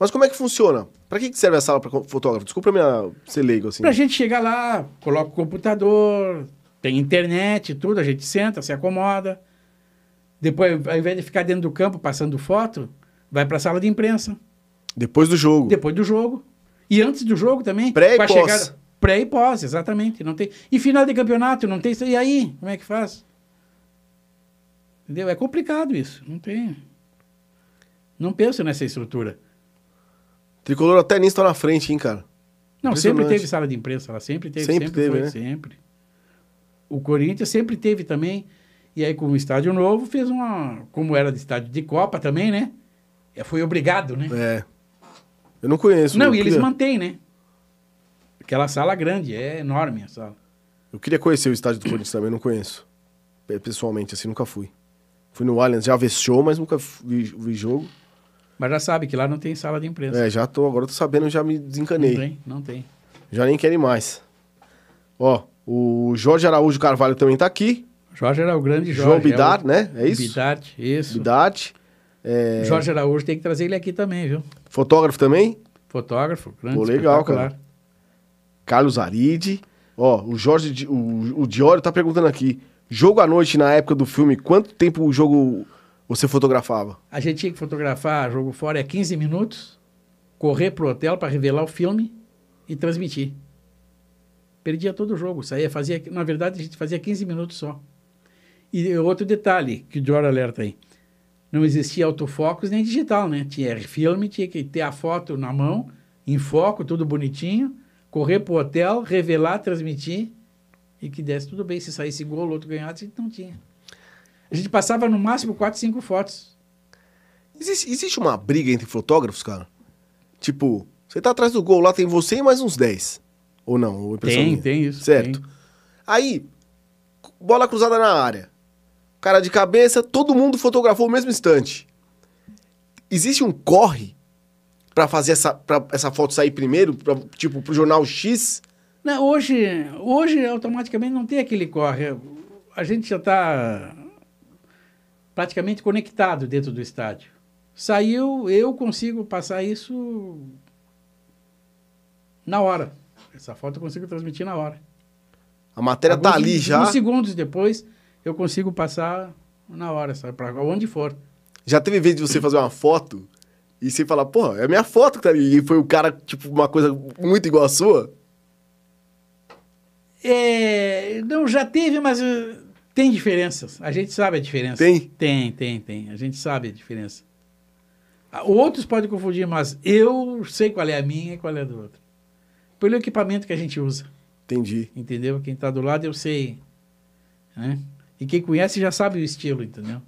Mas como é que funciona? Pra que serve a sala pra fotógrafo? Desculpa minha ser leigo, assim. Pra gente chegar lá, coloca o computador, tem internet, tudo, a gente senta, se acomoda. Depois, ao invés de ficar dentro do campo passando foto, vai pra sala de imprensa. Depois do jogo. Depois do jogo. E antes do jogo também. Pré e pós. Pré e pós, exatamente. Não tem... E final de campeonato, não tem. E aí? Como é que faz? Entendeu? É complicado isso. Não tem. Não penso nessa estrutura. Tricolor até nisso tá na frente, hein, cara? Não, sempre teve sala de imprensa, ela sempre teve, Sempre sempre, teve, foi, né? sempre. O Corinthians sempre teve também, e aí com o estádio novo fez uma, como era de estádio de Copa também, né? Foi obrigado, né? É. Eu não conheço. Não, e eles queria- mantêm, né? Aquela sala grande, é enorme a sala. Eu queria conhecer o estádio do Corinthians também, não conheço. Pe- Pessoalmente, assim, nunca fui. Fui no Allianz, já show, mas nunca vi, vi jogo. Mas já sabe que lá não tem sala de imprensa. É, já tô, agora tô sabendo, já me não desencanei. tem, não tem. Já nem quero ir mais. Ó, o Jorge Araújo Carvalho também tá aqui. Jorge era o grande Jorge. João Bidar, é o- né? É isso? Bidart, isso. Bidart. É, Jorge Araújo tem que trazer ele aqui também, viu? Fotógrafo também. Fotógrafo, grande, Pô, legal, espetacular. Carlos Aride. Ó, o Jorge, o, o Diório tá perguntando aqui. Jogo à noite na época do filme, quanto tempo o jogo você fotografava? A gente tinha que fotografar jogo fora é 15 minutos, correr pro hotel para revelar o filme e transmitir. Perdia todo o jogo. Saía, fazia, na verdade, a gente fazia 15 minutos só. E outro detalhe que o Dior alerta aí. Não existia autofocus nem digital, né? Tinha filme, tinha que ter a foto na mão, em foco, tudo bonitinho, correr pro hotel, revelar, transmitir e que desse tudo bem. Se saísse gol, o outro ganhasse, não tinha. A gente passava no máximo 4, 5 fotos. Existe, existe uma briga entre fotógrafos, cara? Tipo, você tá atrás do gol lá, tem você e mais uns 10. Ou não? Ou impressão Tem, minha? tem isso. Certo. tem. Aí, bola cruzada na área. Cara de cabeça, todo mundo fotografou o mesmo instante. Existe um corre pra fazer essa, pra essa foto sair primeiro, pra, tipo, pro jornal X? Não, hoje, hoje, automaticamente, não tem aquele corre. A gente já está praticamente conectado dentro do estádio. Saiu, eu consigo passar isso na hora. Essa foto eu consigo transmitir na hora. A matéria tá Alguns- ali já. Uns segundos depois, eu consigo passar na hora, sabe? Para onde for. Já teve vez de você fazer uma foto e você falar, porra, é a minha foto que tá ali. E foi o cara, tipo, uma coisa muito igual a sua? É, não, já teve, mas eh, tem diferenças. A gente sabe a diferença. Tem? Tem, tem, tem. A gente sabe a diferença. Ah, Outros podem confundir, mas eu sei qual é a minha e qual é a do outro. pelo equipamento que a gente usa. Entendi. Entendeu? Quem está do lado eu sei. Né? E quem conhece já sabe o estilo, entendeu?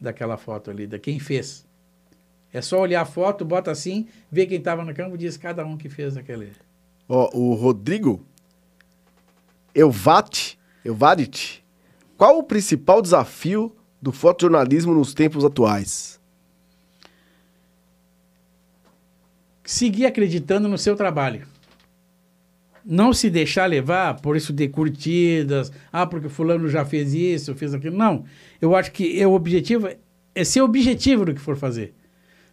Daquela foto ali, da quem fez. É só olhar a foto, bota assim, vê quem estava no campo, diz cada um que fez aquele. Ó, o Rodrigo Elvat, Elvadit, qual o principal desafio do fotojornalismo nos tempos atuais? Seguir acreditando no seu trabalho. Não se deixar levar por isso de curtidas, ah, porque fulano já fez isso, fez aquilo. Não. Eu acho que é o objetivo é ser objetivo do que for fazer.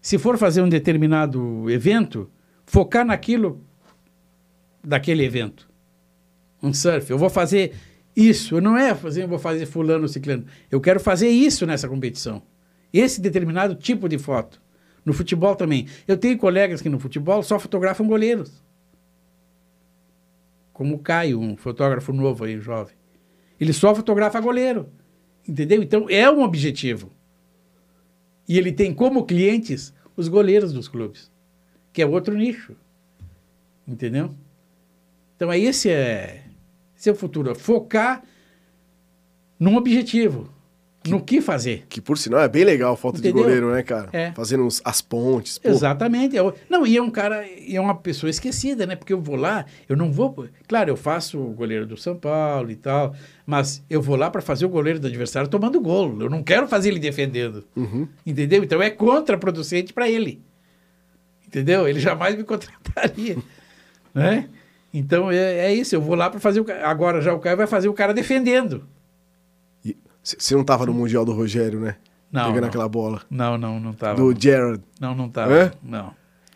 Se for fazer um determinado evento, focar naquilo daquele evento. Um surf. Eu vou fazer isso. Não é fazer, eu vou fazer fulano ciclano. Eu quero fazer isso nessa competição. Esse determinado tipo de foto. No futebol também. Eu tenho colegas que no futebol só fotografam goleiros. Como o Caio, um fotógrafo novo aí, jovem. Ele só fotografa goleiro. Entendeu? Então é um objetivo. E ele tem como clientes os goleiros dos clubes, que é outro nicho. Entendeu? Então, é esse é, esse é futuro. Focar num objetivo. Que, no que fazer. Que, por sinal, é bem legal a foto Entendeu? de goleiro, né, cara? É. Fazendo uns, as pontes. Pô. Exatamente. Não, e é um cara, é uma pessoa esquecida, né? Porque eu vou lá, eu não vou. Claro, eu faço o goleiro do São Paulo e tal, mas eu vou lá para fazer o goleiro do adversário tomando gol. Eu não quero fazer ele defendendo. Uhum. Entendeu? Então é contraproducente para ele. Entendeu? Ele jamais me contrataria. né? Então é, é isso, eu vou lá para fazer o Agora já o Caio vai fazer o cara defendendo. Você não tava no Mundial do Rogério, né? Não. Pegando não. aquela bola. Não, não, não tava. Do Jared. Não, não tava. É? Não.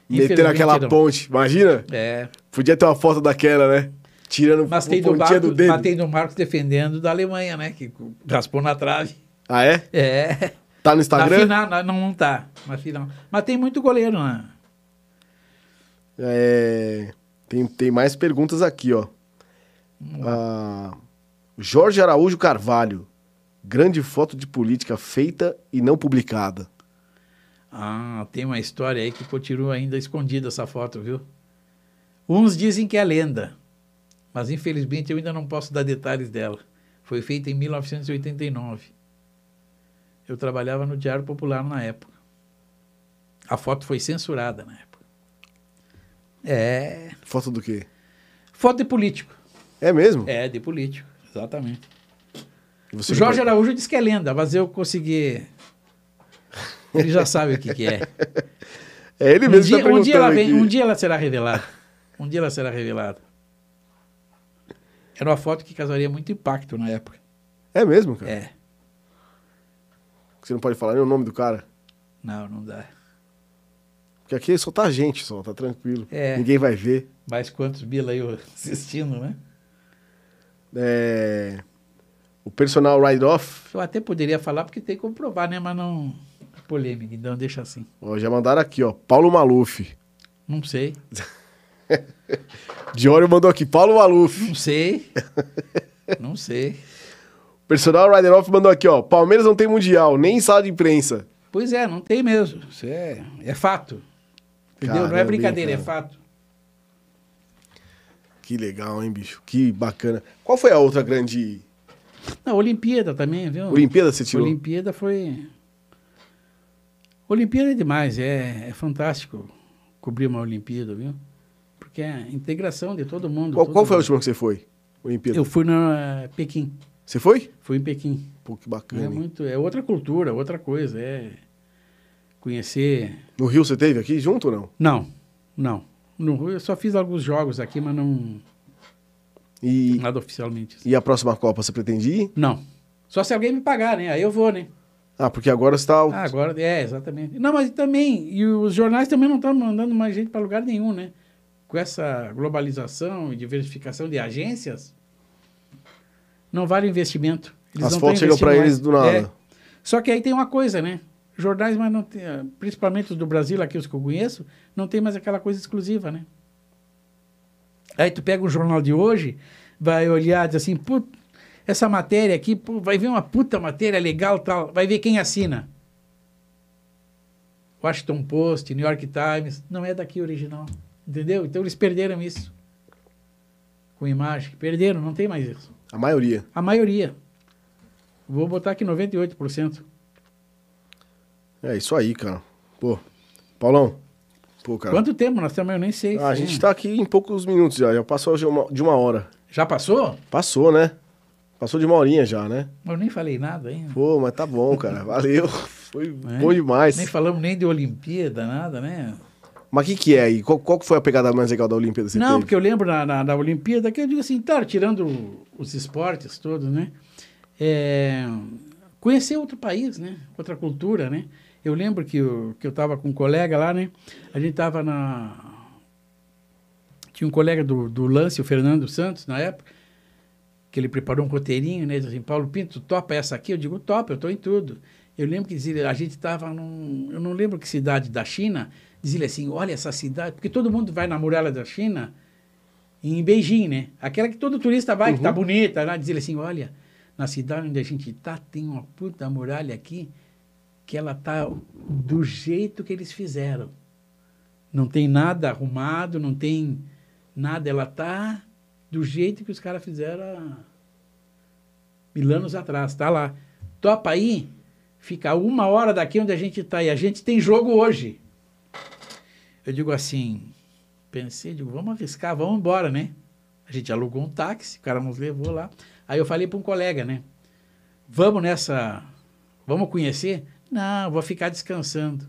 Metendo aquela não. ponte, imagina? É. Podia ter uma foto daquela, né? Tirando Mas tem do, Marcos, do dedo. Marcos defendendo da Alemanha, né? Que raspou na trave. Ah, é? É. Tá no Instagram? Na final, não, não tá. Na final. Mas tem muito goleiro, né? É... Tem, tem mais perguntas aqui, ó. Ah, Jorge Araújo Carvalho. Grande foto de política feita e não publicada. Ah, tem uma história aí que continua ainda escondida essa foto, viu? Uns dizem que é lenda, mas infelizmente eu ainda não posso dar detalhes dela. Foi feita em 1989. Eu trabalhava no Diário Popular na época. A foto foi censurada na época. É. Foto do quê? Foto de político. É mesmo? É, de político, exatamente. O Jorge pode... Araújo disse que é lenda, mas eu consegui. Ele já sabe o que, que é. É ele mesmo um dia, tá um dia ela vem, Um dia ela será revelada. Um dia ela será revelada. Era uma foto que causaria muito impacto na época. É mesmo, cara? É. Você não pode falar nem o nome do cara? Não, não dá. Porque aqui só tá gente, só, tá tranquilo. É. Ninguém vai ver. Mais quantos bila aí assistindo, né? É... O personal ride-off. Eu até poderia falar porque tem que comprovar, né? Mas não. É polêmica, então deixa assim. Ó, já mandaram aqui, ó. Paulo Maluf. Não sei. Diório mandou aqui, Paulo Maluf. Não sei. não sei. Personal Rider Off mandou aqui, ó. Palmeiras não tem mundial, nem sala de imprensa. Pois é, não tem mesmo. Isso é, é fato. Entendeu? Caramba, não é brincadeira, é fato. Que legal, hein, bicho? Que bacana. Qual foi a outra grande. Na Olimpíada também, viu? Olimpíada você tirou? Olimpíada foi. Olimpíada é demais, é, é fantástico cobrir uma Olimpíada, viu? Porque é a integração de todo mundo. Qual, todo qual foi a última que você foi? Olimpíada? Eu fui na Pequim. Você foi? Fui em Pequim. Pô, que bacana. É, muito, é outra cultura, outra coisa. É conhecer. No Rio você teve aqui junto ou não? Não, não. No Rio eu só fiz alguns jogos aqui, mas não. E, Nada oficialmente. E a próxima Copa você pretende ir? Não. Só se alguém me pagar, né? Aí eu vou, né? Ah, porque agora está. Ah, agora, é, exatamente. Não, mas também. E os jornais também não estão mandando mais gente para lugar nenhum, né? Com essa globalização e diversificação de agências, não vale investimento. Eles As fotos chegam para eles do nada. É. Só que aí tem uma coisa, né? Jornais, mas não tem, principalmente os do Brasil, aqui os que eu conheço, não tem mais aquela coisa exclusiva, né? Aí tu pega o jornal de hoje, vai olhar, diz assim, putz, essa matéria aqui, pô, vai ver uma puta matéria legal tal, vai ver quem assina. Washington Post, New York Times, não é daqui original. Entendeu? Então eles perderam isso. Com imagem. Perderam, não tem mais isso. A maioria. A maioria. Vou botar aqui 98%. É isso aí, cara. Pô, Paulão. Pô, cara. Quanto tempo nós temos? Eu nem sei. Ah, a gente tá aqui em poucos minutos já. Já passou de uma, de uma hora. Já passou? Passou, né? Passou de uma horinha já, né? Eu nem falei nada ainda. Pô, mas tá bom, cara. Valeu. Foi É? bom demais. Nem falamos nem de Olimpíada, nada, né? Mas o que, que é aí? Qual, qual foi a pegada mais legal da Olimpíada? não, teve? porque eu lembro na, na, na Olimpíada que eu digo assim, tá, tirando os esportes todos, né? É, conhecer outro país, né? Outra cultura, né? Eu lembro que eu, que eu tava com um colega lá, né? A gente tava na... Tinha um colega do, do lance, o Fernando Santos, na época, que ele preparou um roteirinho, né? Ele disse assim, Paulo Pinto, topa essa aqui? Eu digo, topa, eu tô em tudo. Eu lembro que dizia, a gente estava num... Eu não lembro que cidade da China, dizia assim, olha essa cidade... Porque todo mundo vai na muralha da China em Beijing, né? Aquela que todo turista vai, que tá bonita, né? Dizia assim, olha, na cidade onde a gente tá, tem uma puta muralha aqui que ela tá do jeito que eles fizeram. Não tem nada arrumado, não tem nada, ela tá do jeito que os caras fizeram há mil anos atrás, tá lá. Topa aí, fica uma hora daqui onde a gente tá e a gente tem jogo hoje. Eu digo assim, pensei, digo, vamos arriscar, vamos embora, né? A gente alugou um táxi, o cara nos levou lá. Aí eu falei para um colega, né? Vamos nessa, vamos conhecer? Não, vou ficar descansando.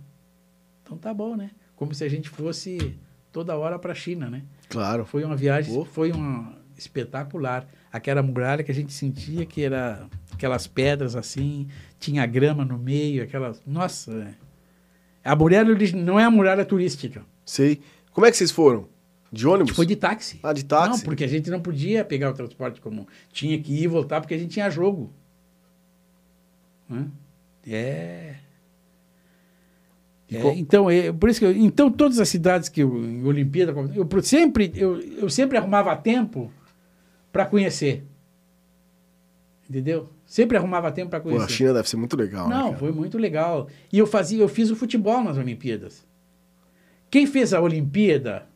Então tá bom, né? Como se a gente fosse toda hora para a China, né? Claro. Foi uma viagem, Pô. foi uma espetacular. Aquela muralha que a gente sentia que era aquelas pedras assim, tinha grama no meio, aquelas. Nossa! é. A muralha não é a muralha turística. Sei. Como é que vocês foram? De ônibus? Foi de táxi. Ah, de táxi? Não, porque a gente não podia pegar o transporte comum. Tinha que ir e voltar porque a gente tinha jogo. Hã? É. É, então, é, por isso que eu- então todas as cidades que eu, em Olimpíada, eu sempre eu, eu sempre arrumava tempo para conhecer. Entendeu? Sempre arrumava tempo para Pô, conhecer. a China deve ser muito legal, né, Não, cara? foi muito legal. E eu fazia, eu fiz o futebol nas Olimpíadas. Quem fez a Olimpíada,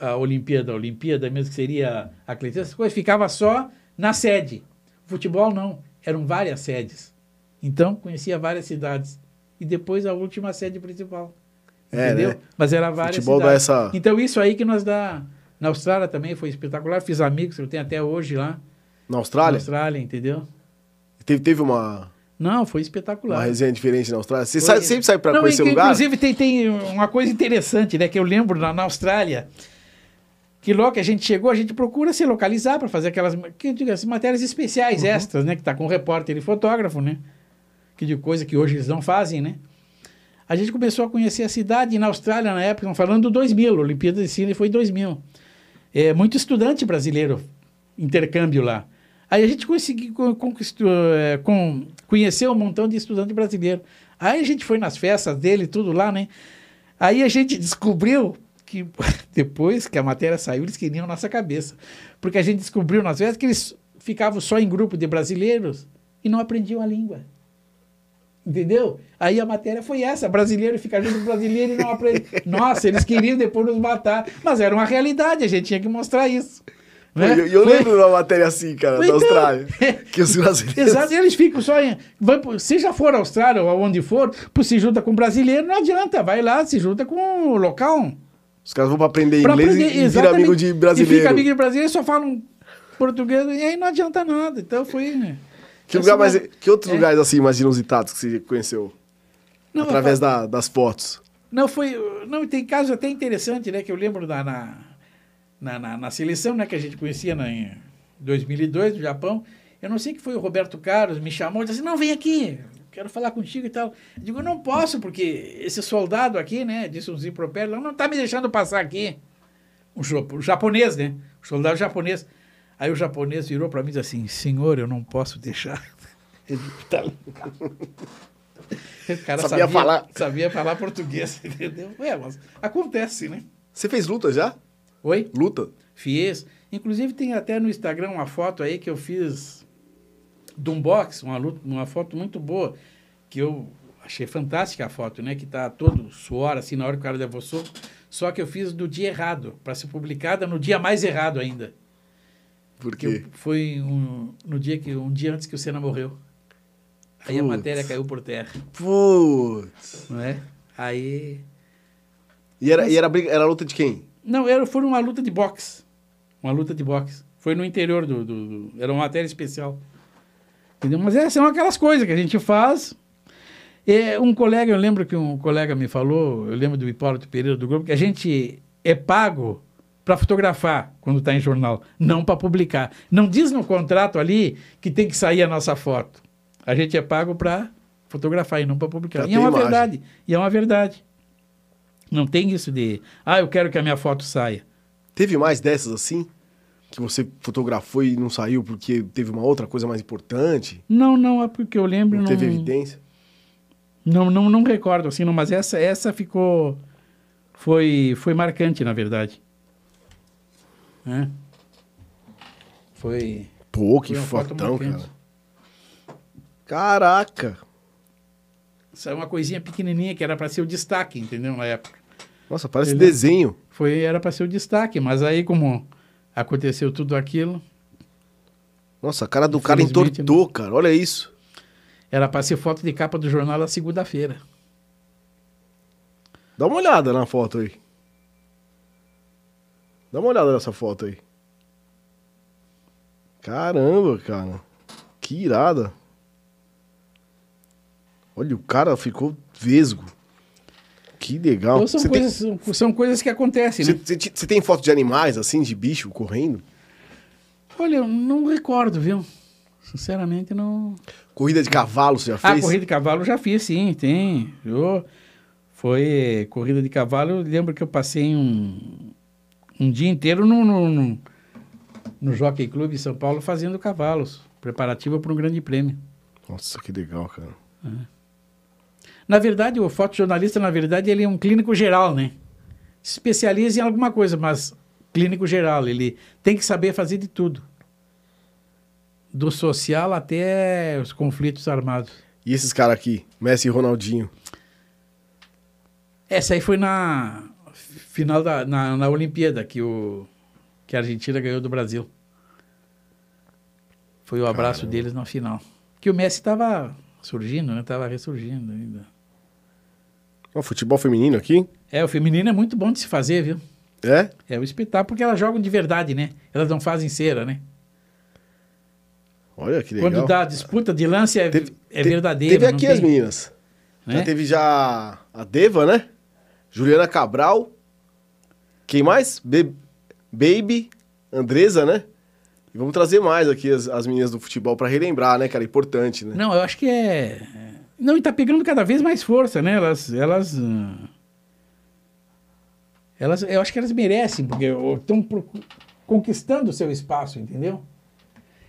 a Olimpíada, a Olimpíada mesmo que seria a coisas, ficava só na sede. Futebol não, eram várias sedes. Então, conhecia várias cidades. E depois a última sede principal. É, entendeu? né? Mas era várias Futebol dá cidades. essa- Então, isso aí que nós dá. Na Austrália também foi espetacular. Fiz amigos eu tenho até hoje lá. Na Na Austrália? Austrália, entendeu? Teve, teve uma, Não, foi espetacular. uma resenha diferente na Austrália? Você sai- sempre sai Não, conhecer e- lugar? Inclusive, tem, tem uma coisa interessante, né? Que eu lembro na, na Austrália, que logo que a gente chegou, a gente procura se localizar para fazer aquelas que, digo, matérias especiais, Uhum. extras, né? Que tá com repórter e fotógrafo, né? Que de coisa que hoje eles não fazem, né? A gente começou a conhecer a cidade na Austrália, na época, falando do 2000, a Olimpíada de Sydney foi em 2000. É, muito estudante brasileiro, intercâmbio lá. Aí a gente conseguiu, é, com, conheceu um montão de estudante brasileiro. Aí a gente foi nas festas dele, tudo lá, né? Aí a gente descobriu que depois que a matéria saiu, eles queriam nossa cabeça. Porque a gente descobriu nas festas que eles ficavam só em grupo de brasileiros e não aprendiam a língua. Entendeu? Aí a matéria foi essa: brasileiro fica junto com brasileiro e não aprende. Nossa, eles queriam depois nos matar. Mas era uma realidade, a gente tinha que mostrar isso. Né? Eu, eu Foi- lembro de uma matéria assim, cara, da Então, Austrália. Que os brasileiros. Exato, e eles ficam só em. Vai, se já for à Austrália ou aonde for, se junta com brasileiro, não adianta. Vai lá, se junta com o local. Os caras vão pra aprender Pra inglês aprender, e, e vira amigo de E brasileiro. fica amigo de brasileiro, só falam português, e aí não adianta nada. Então foi. né? Que, lugar mais, que outros é. lugares assim mais inusitados que você conheceu? Não, através falo- da- das fotos. Não, foi. Não, tem casos até interessantes, né? Que eu lembro da, na, na, na, na seleção, né? Que a gente conhecia na, em 2002, no Japão. Eu não sei que foi o Roberto Carlos, me chamou e disse assim: não, vem aqui, quero falar contigo e tal. Eu digo: não posso, porque esse soldado aqui, né? Disse um Zipropério, não está me deixando passar aqui. O japonês, né? O soldado japonês. Aí o japonês virou para mim e disse assim: senhor, eu não posso deixar. Digo, tá. O cara Sabia falar. Sabia falar português, entendeu? Ué, mas acontece, né? Você fez luta já? Oi? Luta? Fiz. Inclusive tem até no Instagram uma foto aí que eu fiz de um box, uma, luta, uma foto muito boa, que eu achei fantástica a foto, né? Que tá todo suor, assim, na hora que o cara levou soco. Só que eu fiz do dia errado, para ser publicada no dia mais errado ainda. Por Que quê? eu- foi um, no dia que um dia antes que o Senna morreu. Aí a Putz. matéria caiu por terra, Putz. não é? Aí E era, e era, briga, era luta de quem? não, era foi uma luta de boxe, uma luta de boxe. Foi no interior do, do, do- era uma matéria especial. Entendeu? Mas é, são aquelas coisas que a gente faz. É, um colega, eu lembro que um colega me falou, eu lembro do Hipólito Pereira do grupo, que a gente é pago para fotografar quando está em jornal, não para publicar. Não diz no contrato ali que tem que sair a nossa foto. A gente é pago para fotografar e não para publicar. Pra E é uma imagem. verdade. E é uma verdade. Não tem isso de, ah, eu quero que a minha foto saia. Teve mais dessas assim? Que você fotografou e não saiu porque teve uma outra coisa mais importante? Não, não, é porque eu lembro. Não, Não, teve evidência? não, não, não recordo assim, não, mas essa, essa ficou. Foi, foi marcante, na verdade. É. Foi. Pô, que Foi marcante. cara. Caraca. Isso é uma coisinha pequenininha que era para ser o destaque, entendeu? Na época. Nossa, parece Ele- desenho. Foi, era para ser o destaque, mas aí, como aconteceu tudo aquilo, Nossa, a cara do cara entortou, cara. Olha isso. era para ser foto de capa do jornal da segunda-feira. Dá uma olhada na foto aí. Dá uma olhada nessa foto aí. Caramba, cara. Que irada. Olha, o cara ficou vesgo. Que legal. Então, são, Você tem, coisas, são, são coisas que acontecem, você, né? você tem foto de animais, assim, de bicho correndo? Olha, eu não recordo, viu? Sinceramente, não. Corrida de cavalo, você já Ah, fez? corrida de cavalo eu já fiz, sim, tem. Eu, foi corrida de cavalo, eu lembro que eu passei um, um dia inteiro no, no, no, no Jockey Club em São Paulo fazendo cavalos, preparativa para um grande prêmio. Nossa, que legal, cara. Na verdade, o fotojornalista, na verdade, ele é um clínico geral, né? Se especializa em alguma coisa, mas clínico geral, ele tem que saber fazer de tudo. Do social até os conflitos armados. E esses caras aqui? Messi e Ronaldinho. Essa aí foi na final da na, na Olimpíada que o que a Argentina ganhou do Brasil. Foi o abraço Caramba. deles na final. Que o Messi estava surgindo, né? Tava ressurgindo ainda. Ó, futebol feminino aqui? É, o feminino é muito bom de se fazer, viu? É? É o espetáculo porque elas jogam de verdade, né? Elas não fazem cera, né? Olha que legal. Quando dá disputa de lance é, Teve- é verdadeiro. Teve aqui tem, as meninas. né? Já teve já a Deva, né? Juliana Cabral. Quem mais? Be- Baby, Andresa, né? E vamos trazer mais aqui as, as meninas do futebol pra relembrar, né, cara? Importante, né? Não, eu acho que é. Não, e tá pegando cada vez mais força, né? Elas. Elas, ah, elas eu acho que elas merecem, porque estão conquistando o seu espaço, entendeu?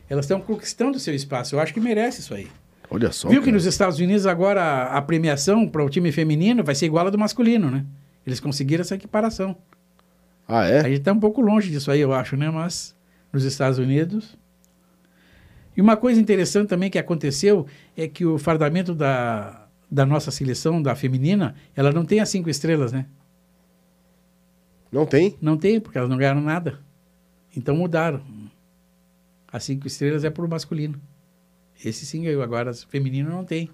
Elas estão conquistando o seu espaço. Eu acho que merece isso aí. Olha só. Viu que cara. nos Estados Unidos agora a, a premiação para o time feminino vai ser igual a do masculino, né? Eles conseguiram essa equiparação. Ah, A é? gente está um pouco longe disso aí, eu acho, né? Mas nos Estados Unidos. E uma coisa interessante também que aconteceu é que o fardamento da, da nossa seleção, da feminina, ela não tem as cinco estrelas, né? Não tem? Não tem, porque elas não ganharam nada. Então mudaram. As cinco estrelas é para o masculino. Esse sim ganhou, agora as feminino não tem.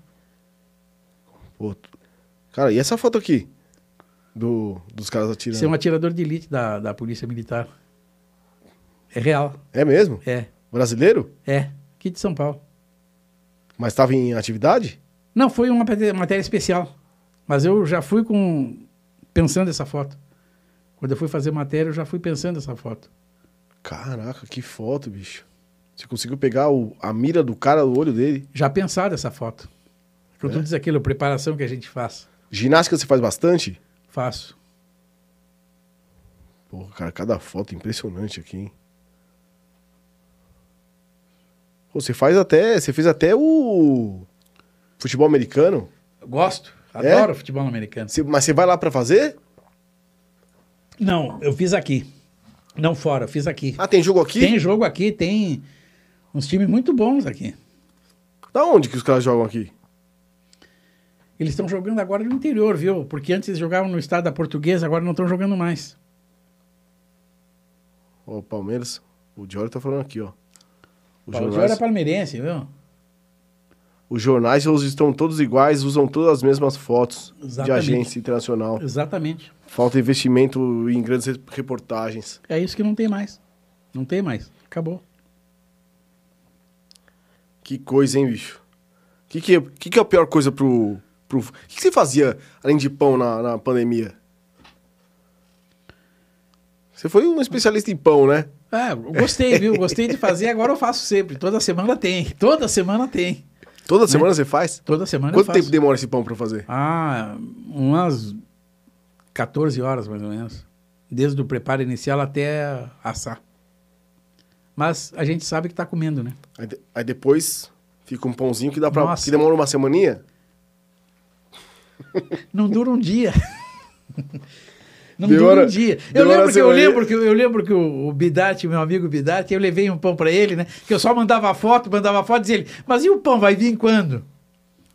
Pô, Cara, e essa foto aqui? Do, dos caras atirando. Você é um atirador de elite da, da Polícia Militar. É real. É mesmo? É. Brasileiro? É. Aqui de São Paulo. Mas estava em atividade? Não, foi uma matéria especial. Mas eu já fui com pensando essa foto. Quando eu fui fazer matéria, eu já fui pensando essa foto. Caraca, que foto, bicho. Você conseguiu pegar o- a mira do cara do olho dele. Já pensado essa foto. Eu É? tô dizendo aquilo, preparação que a gente faz. Ginástica você faz bastante? Faço. Pô, cara, cada foto impressionante aqui, hein? Pô, você faz até. Você fez até o. Futebol americano. Eu gosto. É? Adoro futebol americano. Você- mas você vai lá pra fazer? Não, eu fiz aqui. Não fora, eu fiz aqui. Ah, tem jogo aqui? Tem jogo aqui, tem uns times muito bons aqui. Da onde que os caras jogam aqui? Eles estão jogando agora no interior, viu? Porque antes eles jogavam no estado da Portuguesa, agora não estão jogando mais. O Palmeiras. O Diori tá falando aqui, ó. O jornais, era palmeirense, viu? Os jornais eles estão todos iguais, usam todas as mesmas fotos Exatamente. de agência internacional. Exatamente. Falta investimento em grandes reportagens. É isso que não tem mais. Não tem mais. Acabou. Que coisa, hein, bicho? O que, que, que, que é a pior coisa pro. Pro... O que, você fazia além de pão na, na pandemia? Você foi um especialista em pão, né? É, gostei, viu? Gostei de fazer, agora eu faço sempre. Toda semana tem. Toda semana tem. Toda semana né? você faz? Toda semana Quanto tempo demora esse pão para fazer? Ah, umas 14 horas mais ou menos. Desde o preparo inicial até assar. Mas a gente sabe que está comendo, né? Aí, de, aí, depois fica um pãozinho que dá para que demora uma semaninha. Não dura um dia. Não dura um dia. Eu lembro, que, eu, lembro que, eu lembro que o, o Bidarte, meu amigo Bidarte, eu levei um pão para ele, né? Que eu só mandava foto, mandava foto, dizia ele, mas e o pão vai vir quando?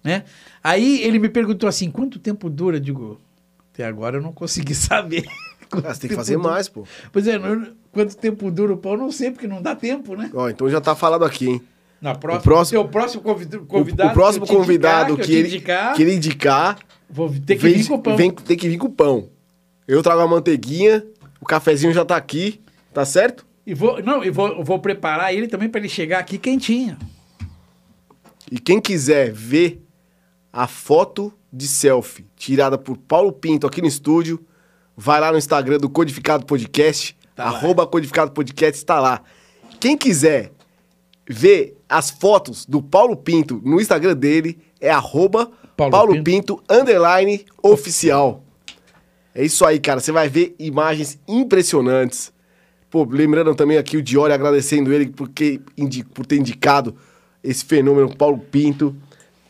Né? Aí ele me perguntou assim, quanto tempo dura? Eu digo, até agora eu não consegui saber. Ah, você tem que fazer dura. mais, pô. Pois é, não, quanto tempo dura o pão, não sei, porque não dá tempo, né? Ó, então já tá falado aqui, hein? Na próxima, o próximo, o próximo convidado, o, o próximo que convidado indicar, que, que, ele, indicar, que ele indicar, vou ter que vem, vir com o pão. Vem, tem que vir com o pão. Eu trago a manteiguinha, o cafezinho já tá aqui, tá certo? E vou, não, e vou, vou preparar ele também para ele chegar aqui quentinho. E quem quiser ver a foto de selfie tirada por Paulo Pinto aqui no estúdio, vai lá no Instagram do Codificado Podcast, tá arroba lá. Codificado Podcast, está lá. Quem quiser ver as fotos do Paulo Pinto no Instagram dele, é arroba Paulo, Paulo Pinto, Pinto underline oficial. É isso aí, cara. Você vai ver imagens impressionantes. Pô, lembrando também aqui o Diori agradecendo ele porque, por ter indicado esse fenômeno Paulo Pinto,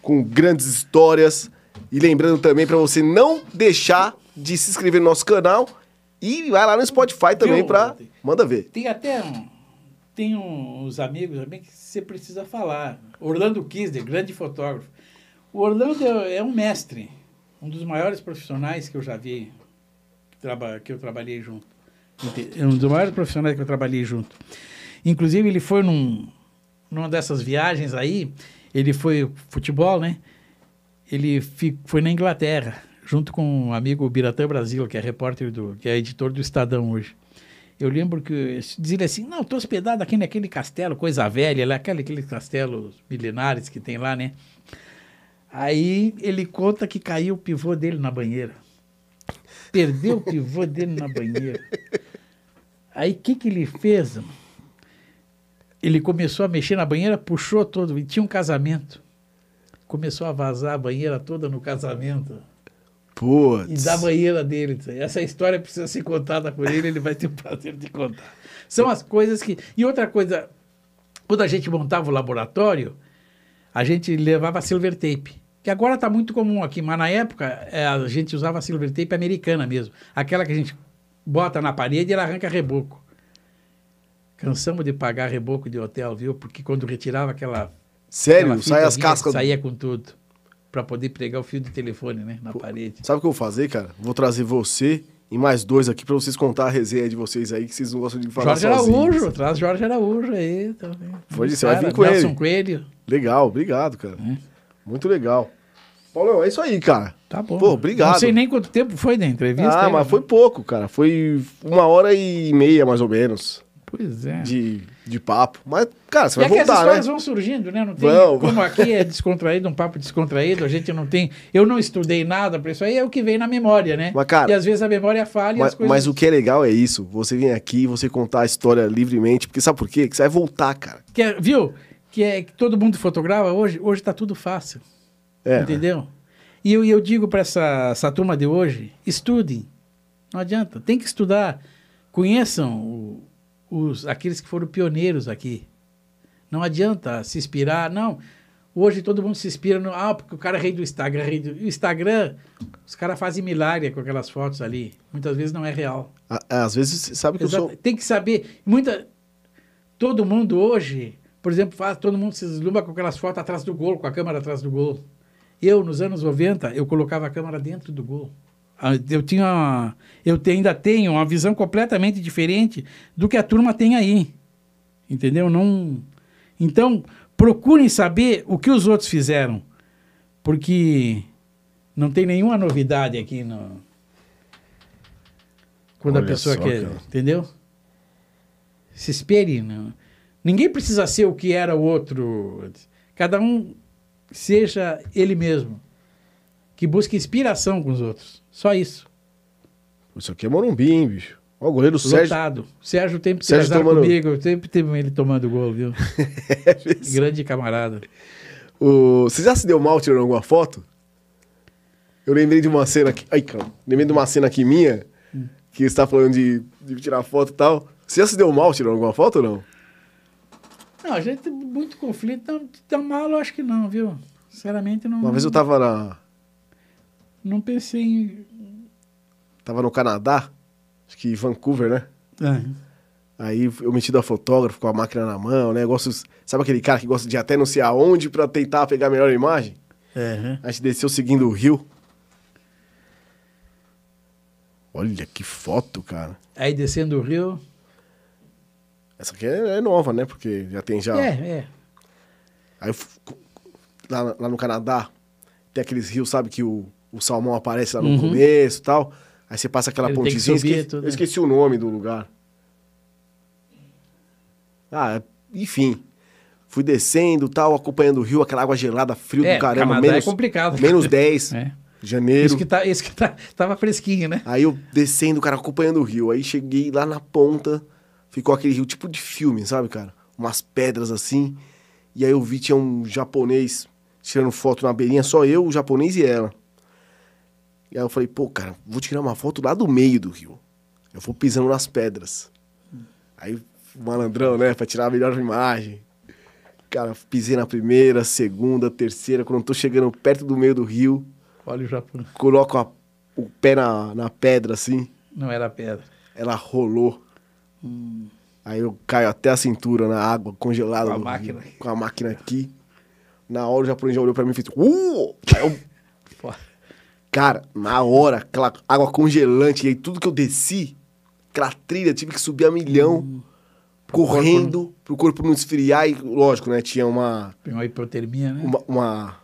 com grandes histórias. E lembrando também para você não deixar de se inscrever no nosso canal e vai lá no Spotify também para manda ver. Tem até um, tem uns amigos também que você precisa falar. Orlando Kisner, grande fotógrafo. O Orlando é, um mestre, um dos maiores profissionais que eu já vi que eu trabalhei junto. É um dos maiores profissionais que eu trabalhei junto. Inclusive, ele foi num, numa dessas viagens aí, ele foi futebol, né? Ele foi na Inglaterra, junto com um amigo Biratã Brasil, que é repórter do, que é editor do Estadão hoje. Eu lembro que dizia assim, não, estou hospedado aqui naquele castelo, coisa velha, lá, aquele, aqueles castelos milenares que tem lá, né? Aí ele conta que caiu o pivô dele na banheira. Perdeu o pivô dele na banheira. Aí o que, que ele fez? Ele começou a mexer na banheira, puxou todo. E tinha um casamento. Começou a vazar a banheira toda no casamento. E da banheira dele. Essa história precisa ser contada por ele, ele vai ter o prazer de contar. São as coisas que. E outra coisa, quando a gente montava o laboratório, a gente levava silver tape que agora está muito comum aqui, mas na época é, a gente usava silver tape americana mesmo. Aquela que a gente bota na parede e ela arranca reboco. Cansamos de pagar reboco de hotel, viu? Porque quando retirava aquela. Sério? Aquela sai as cascas. Saía com tudo. Para poder pregar o fio do telefone, né? Na Pô, parede. Sabe o que eu vou fazer, cara? Vou trazer você e mais dois aqui para vocês contar a resenha de vocês aí, que vocês não gostam de falar Jorge sozinhos. Araújo, traz Jorge Araújo aí também. Foi, você vai vir com Nelson ele. Coelho. Legal, obrigado, cara. É. Muito legal. Paulo, é isso aí, cara. Tá bom. Pô, obrigado. Não sei nem quanto tempo foi da entrevista. Ah, aí, mas né? foi pouco, cara. Foi uma hora e meia, mais ou menos. Pois é. De, de papo. Mas, cara, você e vai voltar, né? as histórias vão surgindo, né? Não tem, Vamos. Como aqui é descontraído, um papo descontraído, a gente não tem... Eu não estudei nada para isso aí, é o que vem na memória, né? Mas, cara, e às vezes a memória falha mas, as coisas... Mas o que é legal é isso. Você vem aqui, você contar a história livremente. Porque sabe por quê? Que você vai voltar, cara. Que é, viu? Que é que todo mundo fotografa hoje. Hoje tá tudo fácil. É. Entendeu? E eu, eu digo para essa, essa turma de hoje: estudem. Não adianta, tem que estudar. Conheçam o, os, aqueles que foram pioneiros aqui. Não adianta se inspirar, não. Hoje todo mundo se inspira no. Ah, porque o cara é rei do Instagram. Rei do, Instagram, os caras fazem milagre com aquelas fotos ali. Muitas vezes não é real. Às vezes, sabe que Exato. eu sou. Tem que saber. Muita, todo mundo hoje, por exemplo, faz, todo mundo se deslumbra com aquelas fotos atrás do gol, com a câmera atrás do gol. Eu, nos anos 90, eu colocava a câmera dentro do gol. Ah, Eu tinha, eu ainda tenho uma visão completamente diferente do que a turma tem aí. Entendeu? Não. Então, procurem saber o que os outros fizeram, porque não tem nenhuma novidade aqui no quando a Olha pessoa só, quer, cara. entendeu? Se espere, não. Ninguém precisa ser o que era o outro. Cada um seja ele mesmo. Que busque inspiração com os outros. Só isso. Isso aqui é Morumbi, hein, bicho? Ó, o goleiro Sérgio. Lotado. Sérgio Sérgio Sérgio tomando- comigo. Eu sempre teve ele tomando gol, viu? É Grande camarada. O... Você já se deu mal tirando alguma foto? Eu lembrei de uma cena aqui. Ai, calma. Lembrei de uma cena aqui minha, que você tá falando de, de tirar foto e tal. Você já se deu mal tirando alguma foto ou não? Não, a gente tem muito conflito. Tão, tão mal, eu acho que não, viu? Sinceramente, não. Uma vez eu tava na. Não pensei em. Tava no Canadá, acho que Vancouver, né? Ah, Aí eu metido a fotógrafo com a máquina na mão, negócios. Sabe aquele cara que gosta de até não sei aonde pra tentar pegar a melhor imagem? é, A gente desceu seguindo o rio. Olha que foto, cara. Aí descendo o rio. Essa aqui é, é nova, né? Porque já tem já. É, é. Aí eu lá, lá no Canadá, tem aqueles rios, sabe, que o, o salmão aparece lá no Uhum. começo e tal. Aí você passa aquela Ele que pontezinha. subir esque- tudo, eu esqueci o nome do lugar. Ah, enfim. Fui descendo tal, acompanhando o rio, aquela água gelada, frio É, do caramba. Canadá menos, é complicado. menos 10, É. janeiro. Isso que, tá, isso que tá, tava fresquinho, né? Aí eu descendo, cara, acompanhando o rio. Aí cheguei lá na ponta, ficou aquele rio tipo de filme, sabe, cara? Umas pedras assim. E aí eu vi, tinha um japonês tirando foto na beirinha, só eu, o japonês e ela. E aí eu falei, pô, cara, vou tirar uma foto lá do meio do rio. Eu vou pisando nas pedras. Aí, malandrão, né, pra tirar a melhor imagem. Cara, pisei na primeira, segunda, terceira. Quando eu tô chegando perto do meio do rio, Olha o Japão. coloco a- o pé na, na pedra assim Não era pedra. ela rolou. Aí eu caio até a cintura na água congelada. Com a máquina. rio, com a máquina aqui. Na hora o japonês já olhou pra mim e fez. Uh! Aí eu, cara, na hora, aquela água congelante, e aí tudo que eu desci, aquela trilha, tive que subir a milhão, correndo, pro corpo não esfriar. E lógico, né? Tinha uma, Pegou a hipotermia, né? uma, uma-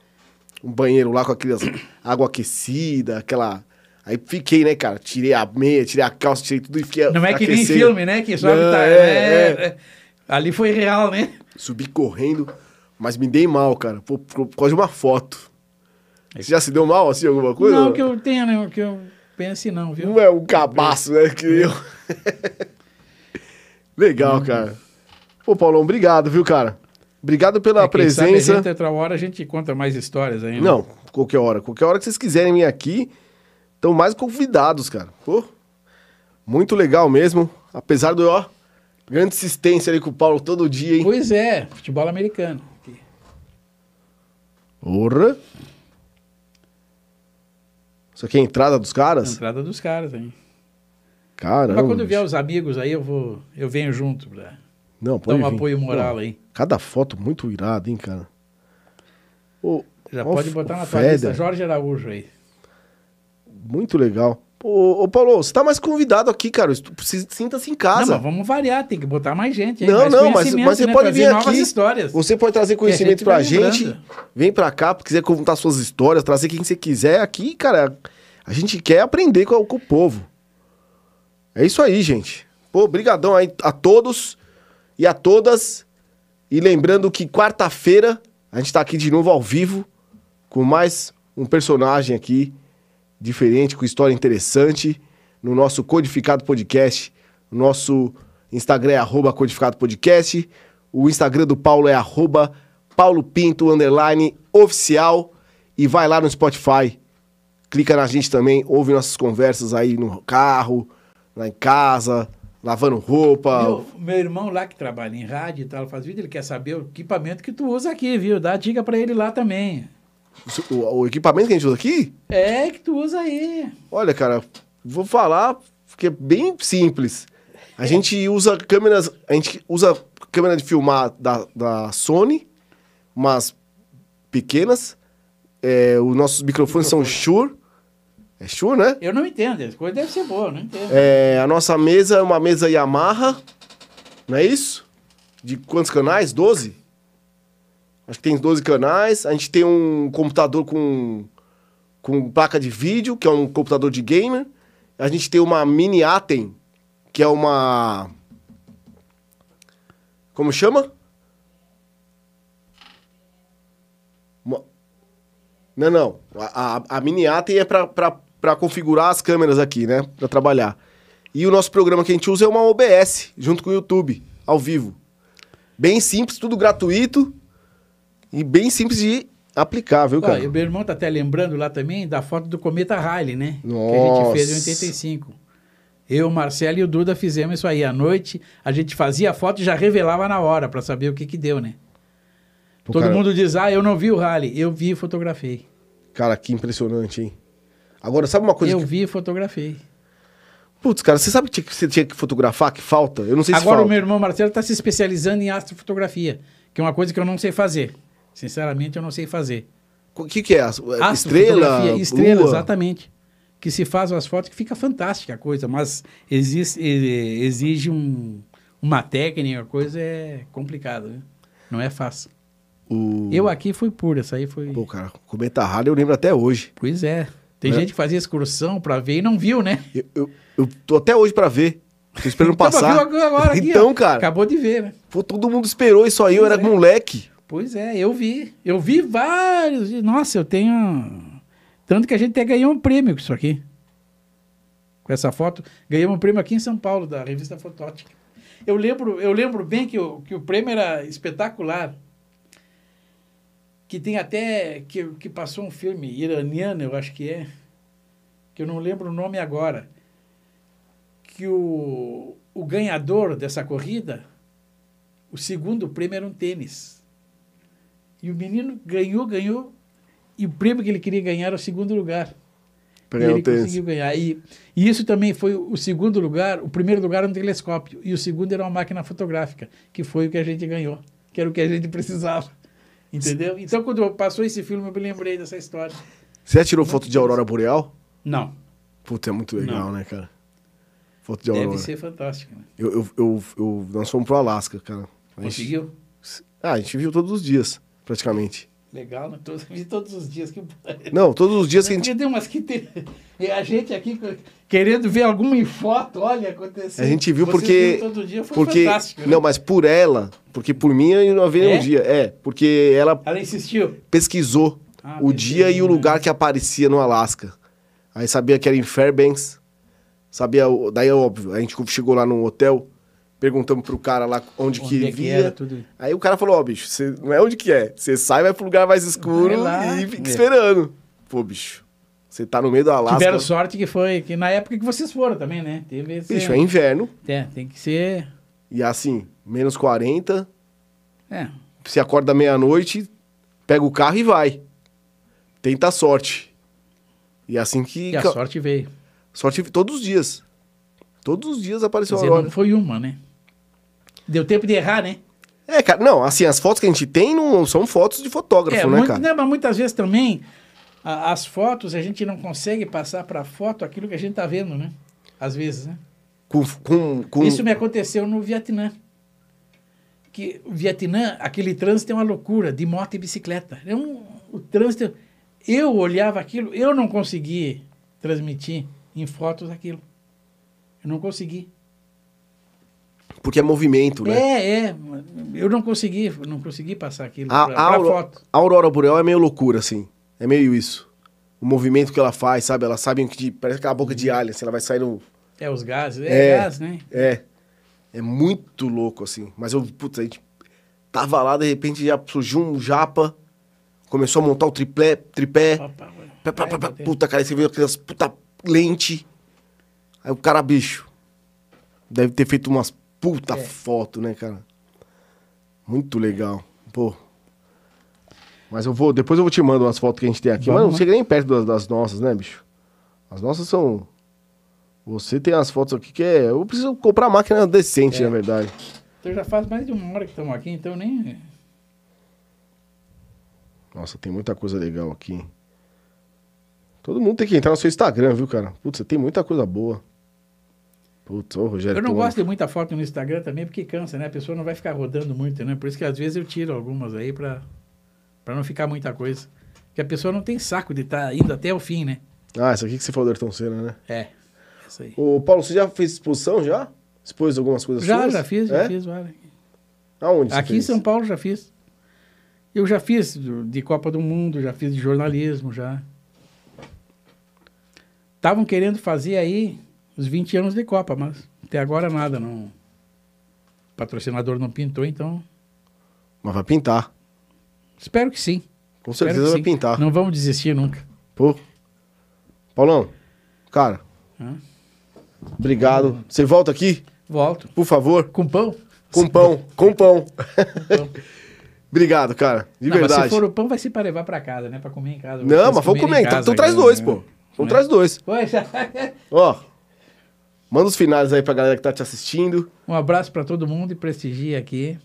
um banheiro lá com aquelas água aquecida, aquela. Aí fiquei, né, cara? Tirei a meia, tirei a calça, tirei tudo e fiquei. Não é que nem aquecendo. filme, né? Que sobe Não, tá, é, é, é. é. Ali foi real, né? Subi correndo, mas me dei mal, cara, por, por, por causa de uma foto. Você já se deu mal, assim, alguma coisa? Não que eu tenha, né? Que eu pense não, viu? Não é um cabaço, né, que eu... Legal, cara. Pô, Paulão, obrigado, viu, cara? Obrigado pela É, quem sabe a presença. gente, outra hora a gente conta mais histórias aí. né? Não, qualquer hora. Qualquer hora que vocês quiserem vir aqui, estão mais convidados, cara. Pô, muito legal mesmo. Apesar do, ó, grande assistência ali com o Paulo todo dia, hein? Pois é, futebol americano. Porra. Isso aqui é a entrada dos caras? Entrada dos caras aí. Caramba. Mas quando vier os amigos aí, eu vou, eu venho junto pra Não, dar pode um vir. apoio moral aí. Cada foto muito irada, hein, cara. Ô, Já pode o botar na tua lista Jorge Araújo aí. Muito legal. Ô, ô, Paulo, você tá mais convidado aqui, cara. Se- Sinta-se em Não, casa. mas vamos variar, tem que botar mais gente aí. Não, mais não, mas, mas você né? pode vir aqui. histórias. Você pode trazer conhecimento gente pra vai gente. lembrando. Vem pra cá, quiser contar suas histórias, trazer quem você quiser aqui, cara. A gente quer aprender com, com o povo. É isso aí, gente. Pô, brigadão aí a todos e a todas. E lembrando que quarta-feira a gente tá aqui de novo ao vivo com mais um personagem aqui diferente, com história interessante, no nosso Codificado Podcast. O nosso Instagram é arroba Codificado Podcast. O Instagram do Paulo é arroba Paulo Pinto, underline, oficial. E vai lá no Spotify. Clica na gente também, ouve nossas conversas aí no carro, lá em casa, lavando roupa. Meu, meu irmão lá que trabalha em rádio e tal, faz vídeo, ele quer saber o equipamento que tu usa aqui, viu? Dá dica pra ele lá também. O, o equipamento que a gente usa aqui, É, que tu usa aí. olha, cara, vou falar porque é bem simples. A gente usa câmeras, a gente usa câmera de filmar da, da Sony, umas pequenas, é, os nossos microfones são Shure. É Shure, né? Eu não entendo, essa coisa deve ser boa, não entendo. É, a nossa mesa é uma mesa Yamaha, não é isso? De quantos canais? 12? Acho que tem 12 canais. A gente tem um computador com, com placa de vídeo, que é um computador de gamer. A gente tem uma mini Atem, que é uma. Como chama? Uma- Não, não. A, a, a mini Atem é pra configurar as câmeras aqui, né? Pra trabalhar. E o nosso programa que a gente usa é uma OBS, junto com o YouTube, ao vivo. Bem simples, tudo gratuito e bem simples de aplicar, viu, Ó, cara? e o meu irmão tá até lembrando lá também da foto do cometa Halley, né? Que a Nossa. gente fez em 85. Eu, Marcelo e o Duda fizemos isso aí. À noite, a gente fazia a foto e já revelava na hora para saber o que que deu, né? Pô, Todo cara, mundo diz, ah, eu não vi o Halley. Eu vi e fotografei. Cara, que impressionante, hein? Agora, sabe uma coisa eu que... vi e fotografei. Putz, cara, você sabe que você tinha que fotografar que falta? Eu não sei se Agora o meu irmão Marcelo está se especializando em astrofotografia, que é uma coisa que eu não sei fazer. Sinceramente, eu não sei fazer. O que que é? Estrela? Astrofotografia, estrela, lua? exatamente. Que se faz as fotos que fica fantástica a coisa, mas existe, eh, exige um- uma técnica, a coisa é complicada, né? Não é fácil. O... Eu aqui fui puro, essa aí foi. Pô, cara, cometa Halley eu lembro até hoje. Pois é. Tem É. gente que fazia excursão para ver e não viu, né? Eu, eu, eu tô até hoje pra ver. Tô esperando Então, passar. agora aqui, então, ó. cara, Acabou de ver, né? pô, todo mundo esperou isso aí, eu era Pois é. moleque. Pois é, eu vi. Eu vi vários. Nossa, eu tenho. Tanto que a gente até ganhou um prêmio com isso aqui. Com essa foto. Ganhamos um prêmio aqui em São Paulo, da revista Fotótica. Eu lembro, eu lembro bem que o, que o prêmio era espetacular. Que tem até. Que, que passou um filme iraniano, eu acho que é. Que eu não lembro o nome agora. Que o, o ganhador dessa corrida, o segundo prêmio era um tênis. E o menino ganhou, ganhou. E o prêmio que ele queria ganhar era o segundo lugar. E ele conseguiu ganhar. E, e isso também foi o segundo lugar. O primeiro lugar era um telescópio. E o segundo era uma máquina fotográfica, que foi o que a gente ganhou. Que era o que a gente precisava. Entendeu? Então, quando passou esse filme, eu me lembrei dessa história. Você já tirou foto de Aurora Boreal? Não. Putz, é muito legal, Não. né, cara? Foto de Aurora. Deve ser fantástico. Né? Eu, eu, eu, eu- nós fomos pro Alasca, cara. A gente- Conseguiu? Ah, a gente viu todos os dias, praticamente. Legal, né? Todos, vi todos os dias que. Não, todos os dias que a gente. Tem umas que e A gente aqui querendo ver alguma foto, olha, aconteceu. A gente viu porque. viu todo dia, foi porque fantástico. né? Não, mas por ela. Porque por mim eu não havia É? nenhum dia. É, porque ela Ela insistiu. pesquisou Ah, o dia e o né? lugar que aparecia no Alasca. Aí sabia que era em Fairbanks. Sabia. Daí, é óbvio, a gente chegou lá num hotel, perguntamos pro cara lá onde, Onde que é que via. era. Aí o cara falou, ó, bicho, você não é onde que é. Você sai, vai pro lugar mais escuro lá. e fica É. esperando. Pô, bicho, você tá no meio do Alasca. Tiveram sorte que foi que na época que vocês foram também, né? Teve esse... Bicho, é inverno. É, tem que ser. E assim, menos 40. É. Você acorda meia-noite, pega o carro e vai. Tenta a sorte. E assim que. E a sorte veio. sorte todos os dias. Todos os dias Quer apareceu a dizer, Aurora. não foi uma, né? Deu tempo de errar, né? É, cara, não, assim, as fotos que a gente tem não são fotos de fotógrafo, É, né, muito- cara? né, mas muitas vezes também a- as fotos a gente não consegue passar para foto aquilo que a gente tá vendo, né? Às vezes, né? Com, com, com- Isso me aconteceu no Vietnã. Que o Vietnã, aquele trânsito é uma loucura, de moto e bicicleta. É um, o trânsito. Eu olhava aquilo, eu não consegui transmitir em fotos aquilo. Eu não consegui. Porque é movimento, né? É, é. Eu não consegui, não consegui passar aquilo A, para a, auro- foto. a aurora boreal é meio loucura, assim. É meio isso. O movimento que ela faz, sabe? Ela sabe que parece aquela boca de alho, assim, ela vai sair no... É, os gases. É. É, gás, né? É. É muito louco, assim. Mas eu, putz, a gente tava lá, de repente já surgiu um japa, começou a montar o triplé, tripé. Opa, Pá, pá, pá, vai, puta, cara, você viu aquelas puta lente. Aí o cara, bicho, deve ter feito umas puta É. foto, né, cara? Muito legal. Pô. Mas eu vou, depois eu vou te mandar umas fotos que a gente tem aqui, mas Vamos não lá. chega nem perto das, das nossas, né, bicho? As nossas são você tem as fotos aqui que é, eu preciso comprar máquina decente, É. na verdade. Então já faz mais de uma hora que estamos aqui, então nem. Nossa, tem muita coisa legal aqui. Todo mundo tem que entrar no seu Instagram, viu, cara? Putz, você tem muita coisa boa. Putz, ô Rogério. Eu não gosto de muita foto no Instagram também, porque cansa, né? A pessoa não vai ficar rodando muito, né? Por isso que às vezes eu tiro algumas aí pra, pra não ficar muita coisa. Porque a pessoa não tem saco de estar indo até o fim, né? Ah, isso aqui que você falou do Ayrton Senna, né? É, isso aí. Ô, Paulo, você já fez exposição já? Expôs algumas coisas Já, suas? já fiz, É? já fiz várias. Aonde você Aqui em fez? São Paulo já fiz. Eu já fiz de Copa do Mundo, já fiz de jornalismo, já. Estavam querendo fazer aí os 20 anos de Copa, mas até agora nada, não. O patrocinador não pintou, então Mas vai pintar. espero que sim. Com Espero certeza vai sim. pintar. Não vamos desistir nunca. Pô. Paulão, cara, Hã? obrigado. Você volta aqui, Volto. por favor? Com pão? Com pão, com pão. pão. obrigado, cara. De não, verdade. se for o pão, vai ser para levar para casa, né? Para comer em casa. Não, mas vamos comer. Então, então traz dois, né? pô. Então traz dois. Poxa. Ó, manda os finais aí pra galera que tá te assistindo. Um abraço para todo mundo e prestigia aqui.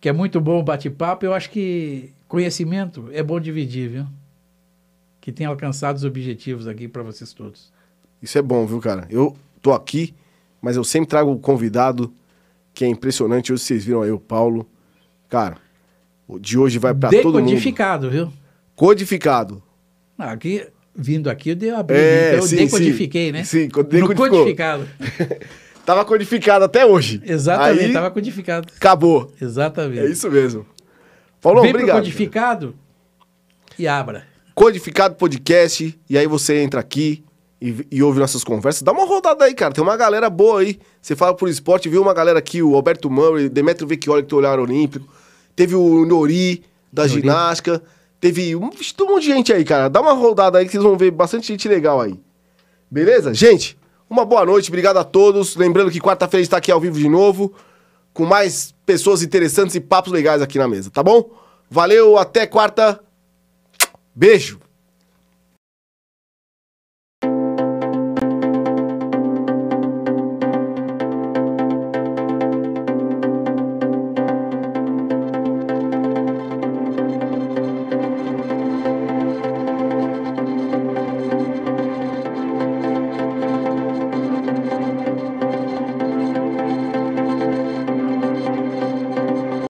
Que é muito bom o bate-papo. Eu acho que conhecimento é bom dividir, viu? Que tem alcançado os objetivos aqui para vocês todos. Isso é bom, viu, cara? Eu tô aqui, mas eu sempre trago o convidado que é impressionante. Hoje vocês viram aí o Paulo. Cara, o de hoje vai pra todo mundo. Decodificado, viu? Codificado. Ah, aqui, vindo aqui, eu dei uma abrir, É, então eu sim, decodifiquei, sim. né? Sim, No decodificou. codificado. Tava codificado até hoje. Exatamente, Aí, tava codificado. acabou. Exatamente. É isso mesmo. Paulão, Vem pro obrigado. codificado e abra. Codificado Podcast, e aí você entra aqui e, e ouve nossas conversas. Dá uma rodada aí, cara. Tem uma galera boa aí. Você fala por esporte, viu uma galera aqui, o Alberto Murray, Demetrio Vecchioli, que tem olhar olímpico. Teve o Nori, da Nori. ginástica. Teve um, um monte de gente aí, cara. Dá uma rodada aí que vocês vão ver bastante gente legal aí. Beleza? Gente, uma boa noite. Obrigado a todos. Lembrando que quarta-feira a gente tá aqui ao vivo de novo. Com mais pessoas interessantes e papos legais aqui na mesa, tá bom? Valeu, até quarta. Beijo.